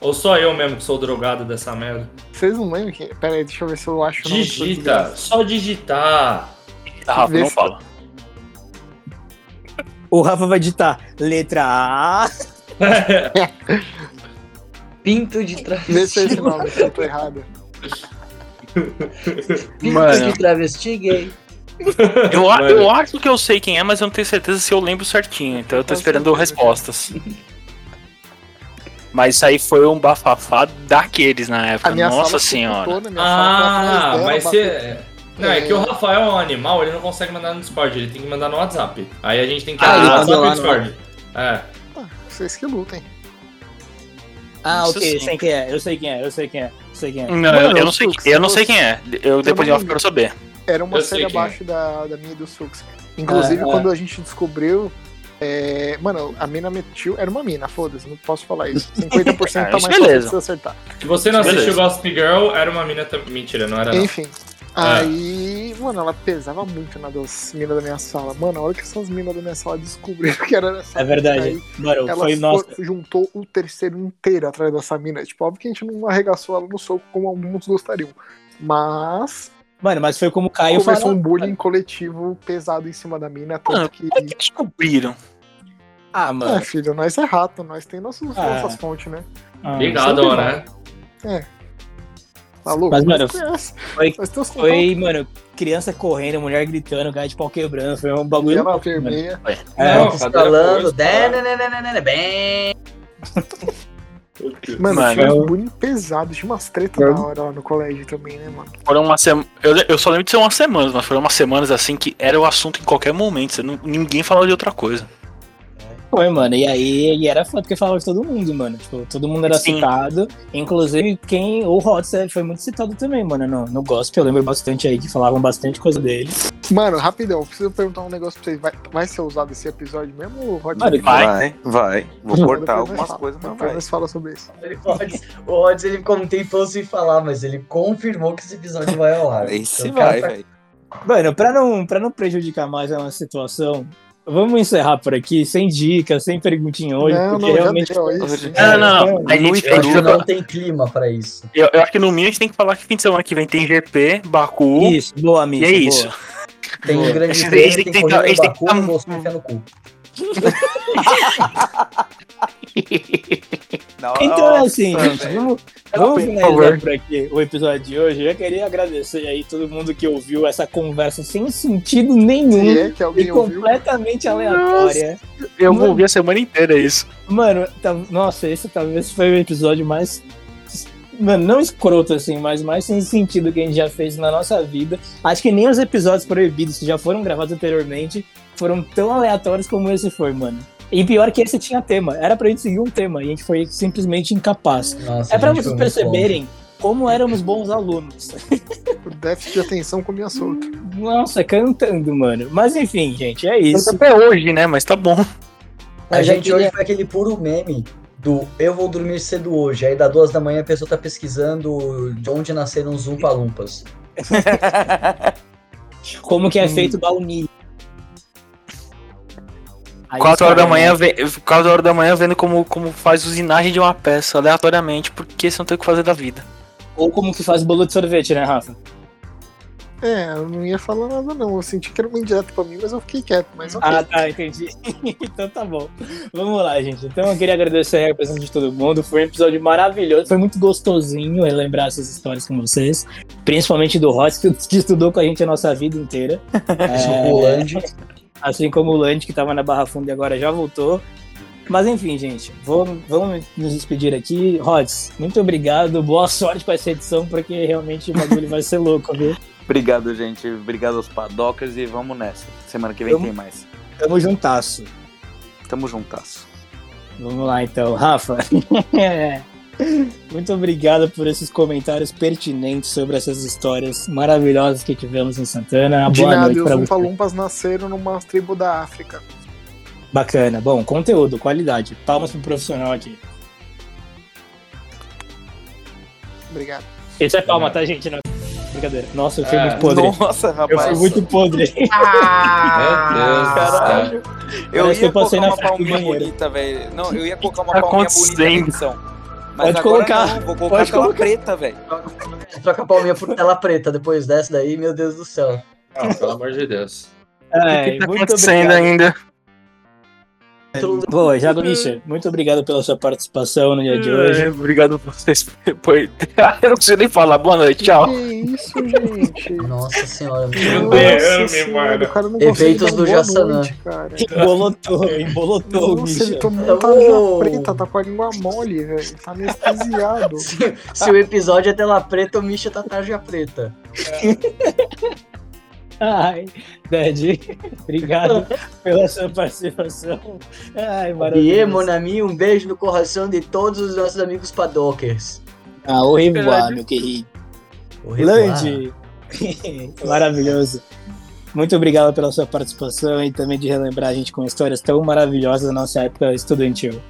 Ou só eu mesmo que sou drogado dessa merda. Vocês não lembram que. Pera aí, deixa eu ver se eu acho o nome do Digita, só digitar. Ah, Rafa, Vê não se- fala. O Rafa vai digitar letra A. Pinto de Vê travesti. se é esse nome, se eu tô errado. Pinto Mano. de travesti gay. Eu, eu acho que eu sei quem é, mas eu não tenho certeza se eu lembro certinho. Então eu tô esperando respostas. Mas isso aí foi um bafafá daqueles na A época. minha Nossa sala senhora. sala Ah, mas você. Não, é que o Rafael é um animal, ele não consegue mandar no Discord, ele tem que mandar no WhatsApp. Aí a gente tem que Ah, ele no WhatsApp e Discord. É. Ah, Vocês que lutem. Ah, Isso ok, sim. sei quem é, eu sei quem é, eu sei quem é, eu sei quem é. Não, Mano, eu, eu não sei, Sux, eu não sei quem é. Eu depois não eu quero saber. Era uma Eu série é. abaixo da, da minha e do Sux. Inclusive, É, é. quando a gente descobriu. É, Mano, a mina metiu. Era uma mina, foda-se, não posso falar isso. 50% Ah, tá isso mais fácil beleza. de você acertar. Se você não Beleza. assistiu Gossip Girl, era uma mina também. Mentira, não era não. Enfim. Aí, mano, ela pesava muito na das minas da minha sala. Mano, a hora que essas minas da minha sala descobriram que era essa É verdade. Aí, Mano, ela foi nossa. juntou o terceiro inteiro atrás dessa mina. Tipo, óbvio que a gente não arregaçou ela no soco como alguns gostariam. Mas Mano, mas foi como caiu começou falou. um bullying coletivo pesado em cima da mina, tanto Mano, que. como é que descobriram? Ah, É, mano. filho, nós é rato, nós tem nossos, Ah. nossas fontes, né? ah, sempre né? Maluco, Mas, nós mano, conhece. foi- Foi, mano, criança correndo, mulher gritando, cara de pau quebrando. Foi um bagulho. Ela mano. vermelha. É, né, né, né, né, né, né, bem. Mano, Mano, tinha uns bullying pesado, tinha umas tretas da hora lá no colégio também, né, mano? Foram uma sema... eu, eu só lembro de ser umas semanas, mas foram umas semanas assim que era o assunto em qualquer momento. Não- ninguém falava de outra coisa. Foi, mano. E aí e era foda porque falava de todo mundo, mano. Tipo, todo mundo era Sim. citado. Inclusive, quem. O Hotz foi muito citado também, mano. No, no gospel, eu lembro bastante aí que falavam bastante coisa dele. Mano, rapidão, preciso perguntar um negócio pra vocês. Vai, vai ser usado esse episódio mesmo, Rod? Mano, Vai. Vai, vai. Vou Depois cortar algumas coisas, mas Depois vai. nós fala sobre isso. Ele pode- O Rods, ele ficou um tempão sem falar, mas ele confirmou que esse episódio vai ao ar. Esse Então, vai, velho. Mano, pra não, pra não prejudicar mais a nossa situação, vamos encerrar por aqui, sem dicas, sem perguntinha hoje, não, porque não, já realmente. deu isso. É, não, não, não. é, A gente, a Eu gente não tem clima pra isso. eu, eu acho que no mínimo a gente tem que falar que fim de semana que vem tem GP, Baku. Isso, boa, Misha. E é boa. isso. Tem um grande prêmio, esse tem que tentar- Baku, você no cu. Não, Então é nossa, assim, gente, vamos, vamos finalizar por aqui o episódio de hoje. Eu queria agradecer aí todo mundo que ouviu essa conversa sem sentido nenhum é e alguém ouviu. completamente aleatória. Eu vou Mano. ouvir a semana inteira isso. Mano, tá- nossa, esse talvez foi o episódio mais. Mano, não escroto assim, mas mais sem sentido que a gente já fez na nossa vida. Acho que nem os episódios proibidos que já foram gravados anteriormente foram tão aleatórios como esse foi, mano. E pior que esse tinha tema. Era pra gente seguir um tema e a gente foi simplesmente incapaz. Nossa, É pra vocês perceberem como éramos bons alunos. O déficit de atenção comia solto. Nossa, cantando, mano. Mas enfim, gente, é isso. Até hoje, né? Mas tá bom. bom. A já gente hoje foi aquele puro meme do eu vou dormir cedo hoje. Aí das duas da manhã a pessoa tá pesquisando de onde nasceram os Umpalumpas. Como que é feito baunilha. Aí 4 horas da manhã, ve- 4 horas da manhã vendo como, como faz usinagem de uma peça aleatoriamente, porque você não tem o que fazer da vida. Ou como que faz bolo de sorvete, né, Rafa? É, eu não ia falar nada não. Eu senti que era uma indireta pra mim, mas eu fiquei quieto. Mas ok. Ah, tá, entendi. então tá bom. Vamos lá, gente. Então eu queria agradecer a presença de todo mundo. Foi um episódio maravilhoso. Foi muito gostosinho relembrar essas histórias com vocês. Principalmente do Ross, que estudou com a gente a nossa vida inteira. É. assim como o Land, que tava na Barra Funda e agora já voltou. Mas enfim, gente, vamos, vamos nos despedir aqui. Rods, muito obrigado. Boa sorte com essa edição, porque realmente o bagulho vai ser louco, viu? Obrigado, gente. Obrigado aos padockers e vamos nessa. Semana que vem Vamos. tem mais. Tamo juntasso. Tamo juntasso. Vamos lá então, Rafa. Muito obrigado por esses comentários pertinentes sobre essas histórias maravilhosas que tivemos em Santana. De Boa nada, noite os para você. Umpalumpas nasceram numa tribo da África. Bacana. Bom, conteúdo, qualidade. Palmas pro profissional aqui. Obrigado. Isso é palma, tá, gente? Não... Brincadeira. Nossa, eu fui É. muito podre. Nossa, Eu rapaz. fui muito podre. Meu Deus. Caralho. Eu ia eu passei colocar na uma frente do palminha banheiro. bonita, velho. Não, eu ia colocar uma Tá palminha bonita na edição. Mas Pode agora colocar. não, vou colocar Pode tela colocar. preta, velho. Troca a palminha por tela preta depois dessa daí, meu Deus do céu. Ah, pelo amor de Deus. O Ai, que tá muito acontecendo obrigado. ainda? Boa, Jago Misha, muito obrigado pela sua participação no dia de hoje. É, obrigado por vocês. por- Eu não preciso nem falar. Boa noite, tchau. Que isso, gente? Nossa senhora. Meu Deus. Nossa derrame, senhora, mano. cara não Efeitos do Jassanã. Embolotou, embolotou, Nossa, ele Misha. tomou um tarja preta, tá com a língua mole, velho. Tá anestesiado. Se, se o episódio é tela preta, o Misha tá tarja preta. Ai, Dad, obrigado pela sua participação. Ai, maravilhoso. E mon ami, um beijo no coração de todos os nossos amigos paddockers. Ah, au revoir, meu querido. Au revoir. Land, maravilhoso. Muito obrigado pela sua participação e também de relembrar a gente com histórias tão maravilhosas da nossa época estudantil.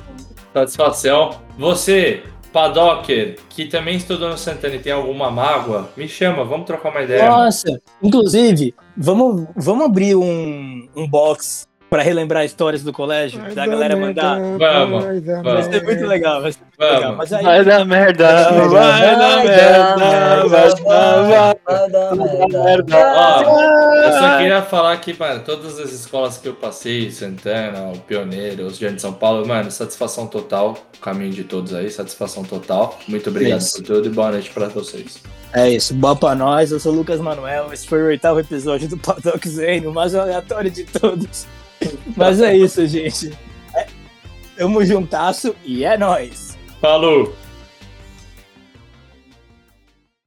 Satisfação. Você, Padocker, que também estudou no Santana e tem alguma mágoa, me chama, vamos trocar uma ideia. Nossa, inclusive, vamos, vamos abrir um, um box Pra relembrar histórias do colégio, da galera mandar. Vamos, Vai dar vamos. Vai ser muito legal, vai ser muito Vamos. legal. Mas aí, Vai dar merda, vai dar merda, vai dar merda. Ó, eu só queria falar que, mano, todas as escolas que eu passei, Santana, o Pioneiro, os Diante de São Paulo, mano, satisfação total. Caminho de todos aí, satisfação total. Muito obrigado Isso. por tudo e boa noite pra vocês. é isso. Boa pra nós. Eu sou o Lucas Manuel. Esse foi o oitavo episódio do Paddock Zen, o mais aleatório de todos. Mas é isso, gente. É, tamo juntasso e é nóis. Falou!